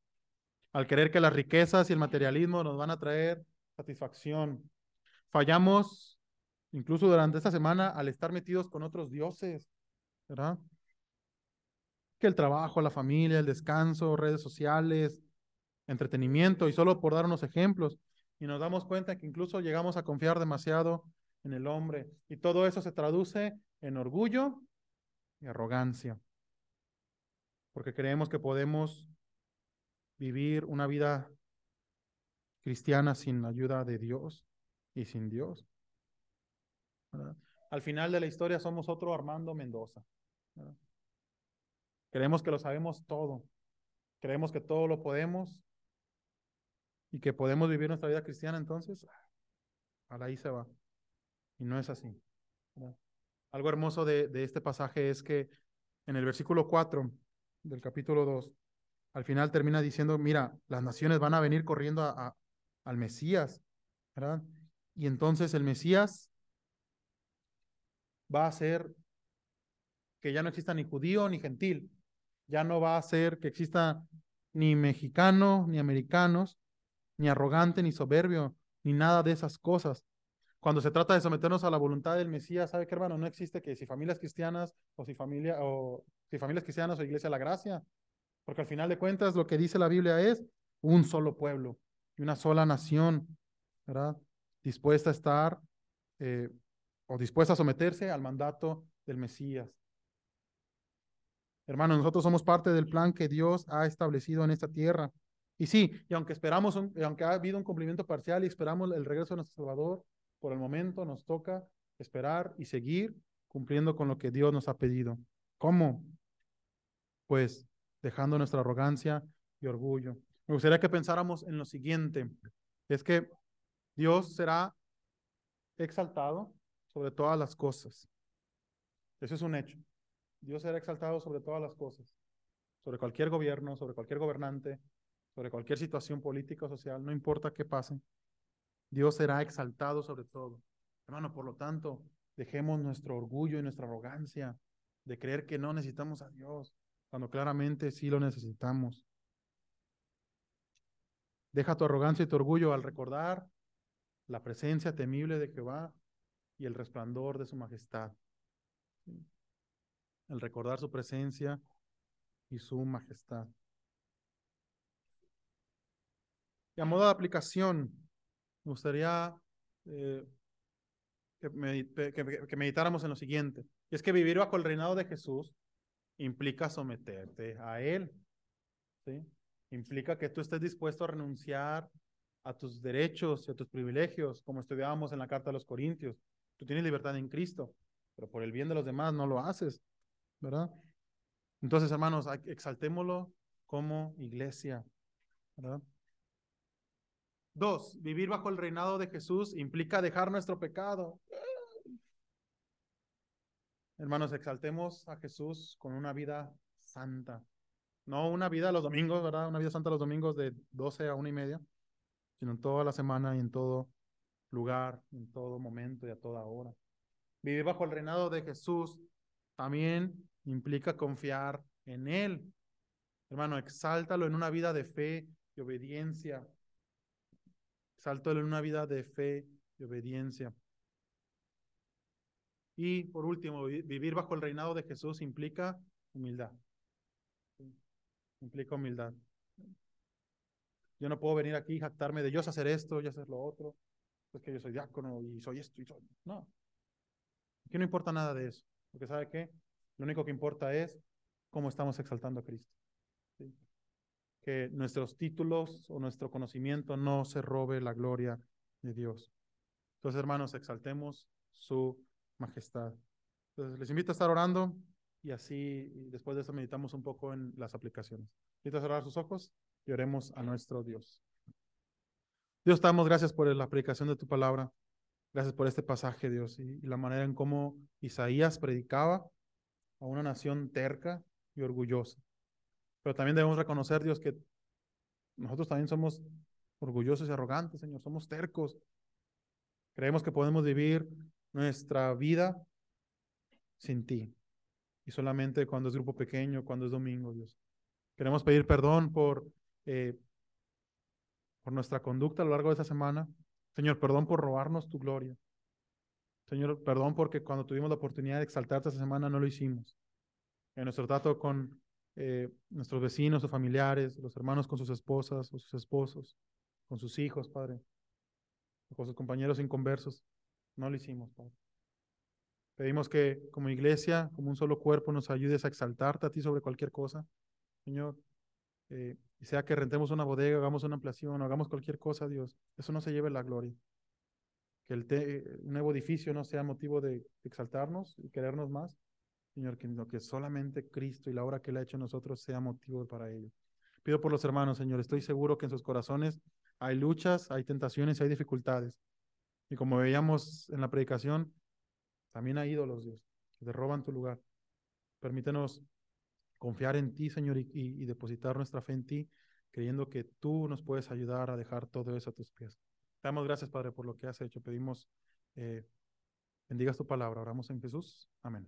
A: al creer que las riquezas y el materialismo nos van a traer satisfacción. Fallamos incluso durante esta semana al estar metidos con otros dioses, ¿verdad? Que el trabajo, la familia, el descanso, redes sociales, entretenimiento, y solo por dar unos ejemplos, y nos damos cuenta que incluso llegamos a confiar demasiado en el hombre, y todo eso se traduce en orgullo y arrogancia, porque creemos que podemos vivir una vida cristiana sin la ayuda de Dios y sin Dios. Al final de la historia somos otro Armando Mendoza. Creemos que lo sabemos todo. Creemos que todo lo podemos y que podemos vivir nuestra vida cristiana, entonces, a ahí se va. Y no es así. Algo hermoso de, de, este pasaje es que en el versículo 4 del capítulo 2, al final termina diciendo, mira, las naciones van a venir corriendo a, al Mesías, ¿verdad? Y entonces el Mesías va a ser que ya no exista ni judío ni gentil, ya no va a ser que exista ni mexicano ni americanos, ni arrogante ni soberbio, ni nada de esas cosas. Cuando se trata de someternos a la voluntad del Mesías, ¿sabe qué hermano? No existe que si familias cristianas o si familia o si familias cristianas o iglesia de la gracia, porque al final de cuentas lo que dice la Biblia es un solo pueblo, y una sola nación, ¿verdad? Dispuesta a estar eh, o dispuesta a someterse al mandato del Mesías. Hermanos, nosotros somos parte del plan que Dios ha establecido en esta tierra. Y sí, y aunque esperamos, aunque ha habido un cumplimiento parcial y esperamos el regreso de nuestro Salvador, por el momento nos toca esperar y seguir cumpliendo con lo que Dios nos ha pedido. ¿Cómo? Pues dejando nuestra arrogancia y orgullo, me gustaría que pensáramos en lo siguiente, es que Dios será exaltado sobre todas las cosas. Eso es un hecho. Dios será exaltado sobre todas las cosas, sobre cualquier gobierno, sobre cualquier gobernante, sobre cualquier situación política o social, no importa qué pase. Dios será exaltado sobre todo. Hermano, por lo tanto, dejemos nuestro orgullo y nuestra arrogancia de creer que no necesitamos a Dios, cuando claramente sí lo necesitamos. Deja tu arrogancia y tu orgullo al recordar la presencia temible de Jehová y el resplandor de su majestad. El recordar su presencia y su majestad. Y a modo de aplicación, me gustaría eh, que, meditáramos en lo siguiente. Y es que vivir bajo el reinado de Jesús implica someterte a Él. ¿sí? implica que tú estés dispuesto a renunciar a tus derechos y a tus privilegios, como estudiábamos en la carta de los Corintios. Tú tienes libertad en Cristo, pero por el bien de los demás no lo haces, ¿verdad? Entonces, hermanos, exaltémoslo como iglesia, ¿verdad? Dos, vivir bajo el reinado de Jesús implica dejar nuestro pecado. Hermanos, exaltemos a Jesús con una vida santa, no una vida los domingos, ¿verdad? Una vida santa los domingos de 12 a una y media, sino en toda la semana y en todo lugar, en todo momento y a toda hora. Vivir bajo el reinado de Jesús también implica confiar en Él. Hermano, exáltalo en una vida de fe y obediencia. Exáltalo en una vida de fe y obediencia. Y por último, vivir bajo el reinado de Jesús implica humildad implica humildad. Yo no puedo venir aquí y jactarme de yo hacer esto, yo hacer lo otro. Es que yo soy diácono y soy esto y soy... No. Aquí no importa nada de eso. Porque ¿sabe qué? Lo único que importa es cómo estamos exaltando a Cristo. Que nuestros títulos o nuestro conocimiento no se robe la gloria de Dios. Entonces, hermanos, exaltemos su majestad. Entonces, les invito a estar orando y así después de eso meditamos un poco en las aplicaciones. Invito a cerrar sus ojos y oremos a nuestro Dios. Dios, damos gracias por la predicación de tu palabra. Gracias por este pasaje, Dios, y, la manera en cómo Isaías predicaba a una nación terca y orgullosa. Pero también debemos reconocer, Dios, que nosotros también somos orgullosos y arrogantes, Señor. Somos tercos. Creemos que podemos vivir nuestra vida sin ti. Y solamente cuando es grupo pequeño, cuando es domingo, Dios. Queremos pedir perdón por, eh, por nuestra conducta a lo largo de esta semana. Señor, perdón por robarnos tu gloria. Señor, perdón porque cuando tuvimos la oportunidad de exaltarte esta semana no lo hicimos. En nuestro trato con eh, nuestros vecinos o familiares, los hermanos con sus esposas o sus esposos, con sus hijos, Padre, con sus compañeros inconversos, no lo hicimos, Padre. Pedimos que como iglesia, como un solo cuerpo, nos ayudes a exaltarte a ti sobre cualquier cosa, Señor. Eh, y sea que rentemos una bodega, hagamos una ampliación, o hagamos cualquier cosa, Dios, eso no se lleve la gloria. Que el nuevo edificio no sea motivo de exaltarnos y querernos más, Señor, que, que solamente Cristo y la obra que Él ha hecho en nosotros sea motivo para ello. Pido por los hermanos, Señor, estoy seguro que en sus corazones hay luchas, hay tentaciones, hay dificultades. Y como veíamos en la predicación, también hay ídolos, Dios, que te roban tu lugar. Permítenos confiar en ti, Señor, y, depositar nuestra fe en ti, creyendo que tú nos puedes ayudar a dejar todo eso a tus pies. Te damos gracias, Padre, por lo que has hecho. Pedimos, eh, bendigas tu palabra. Oramos en Jesús. Amén.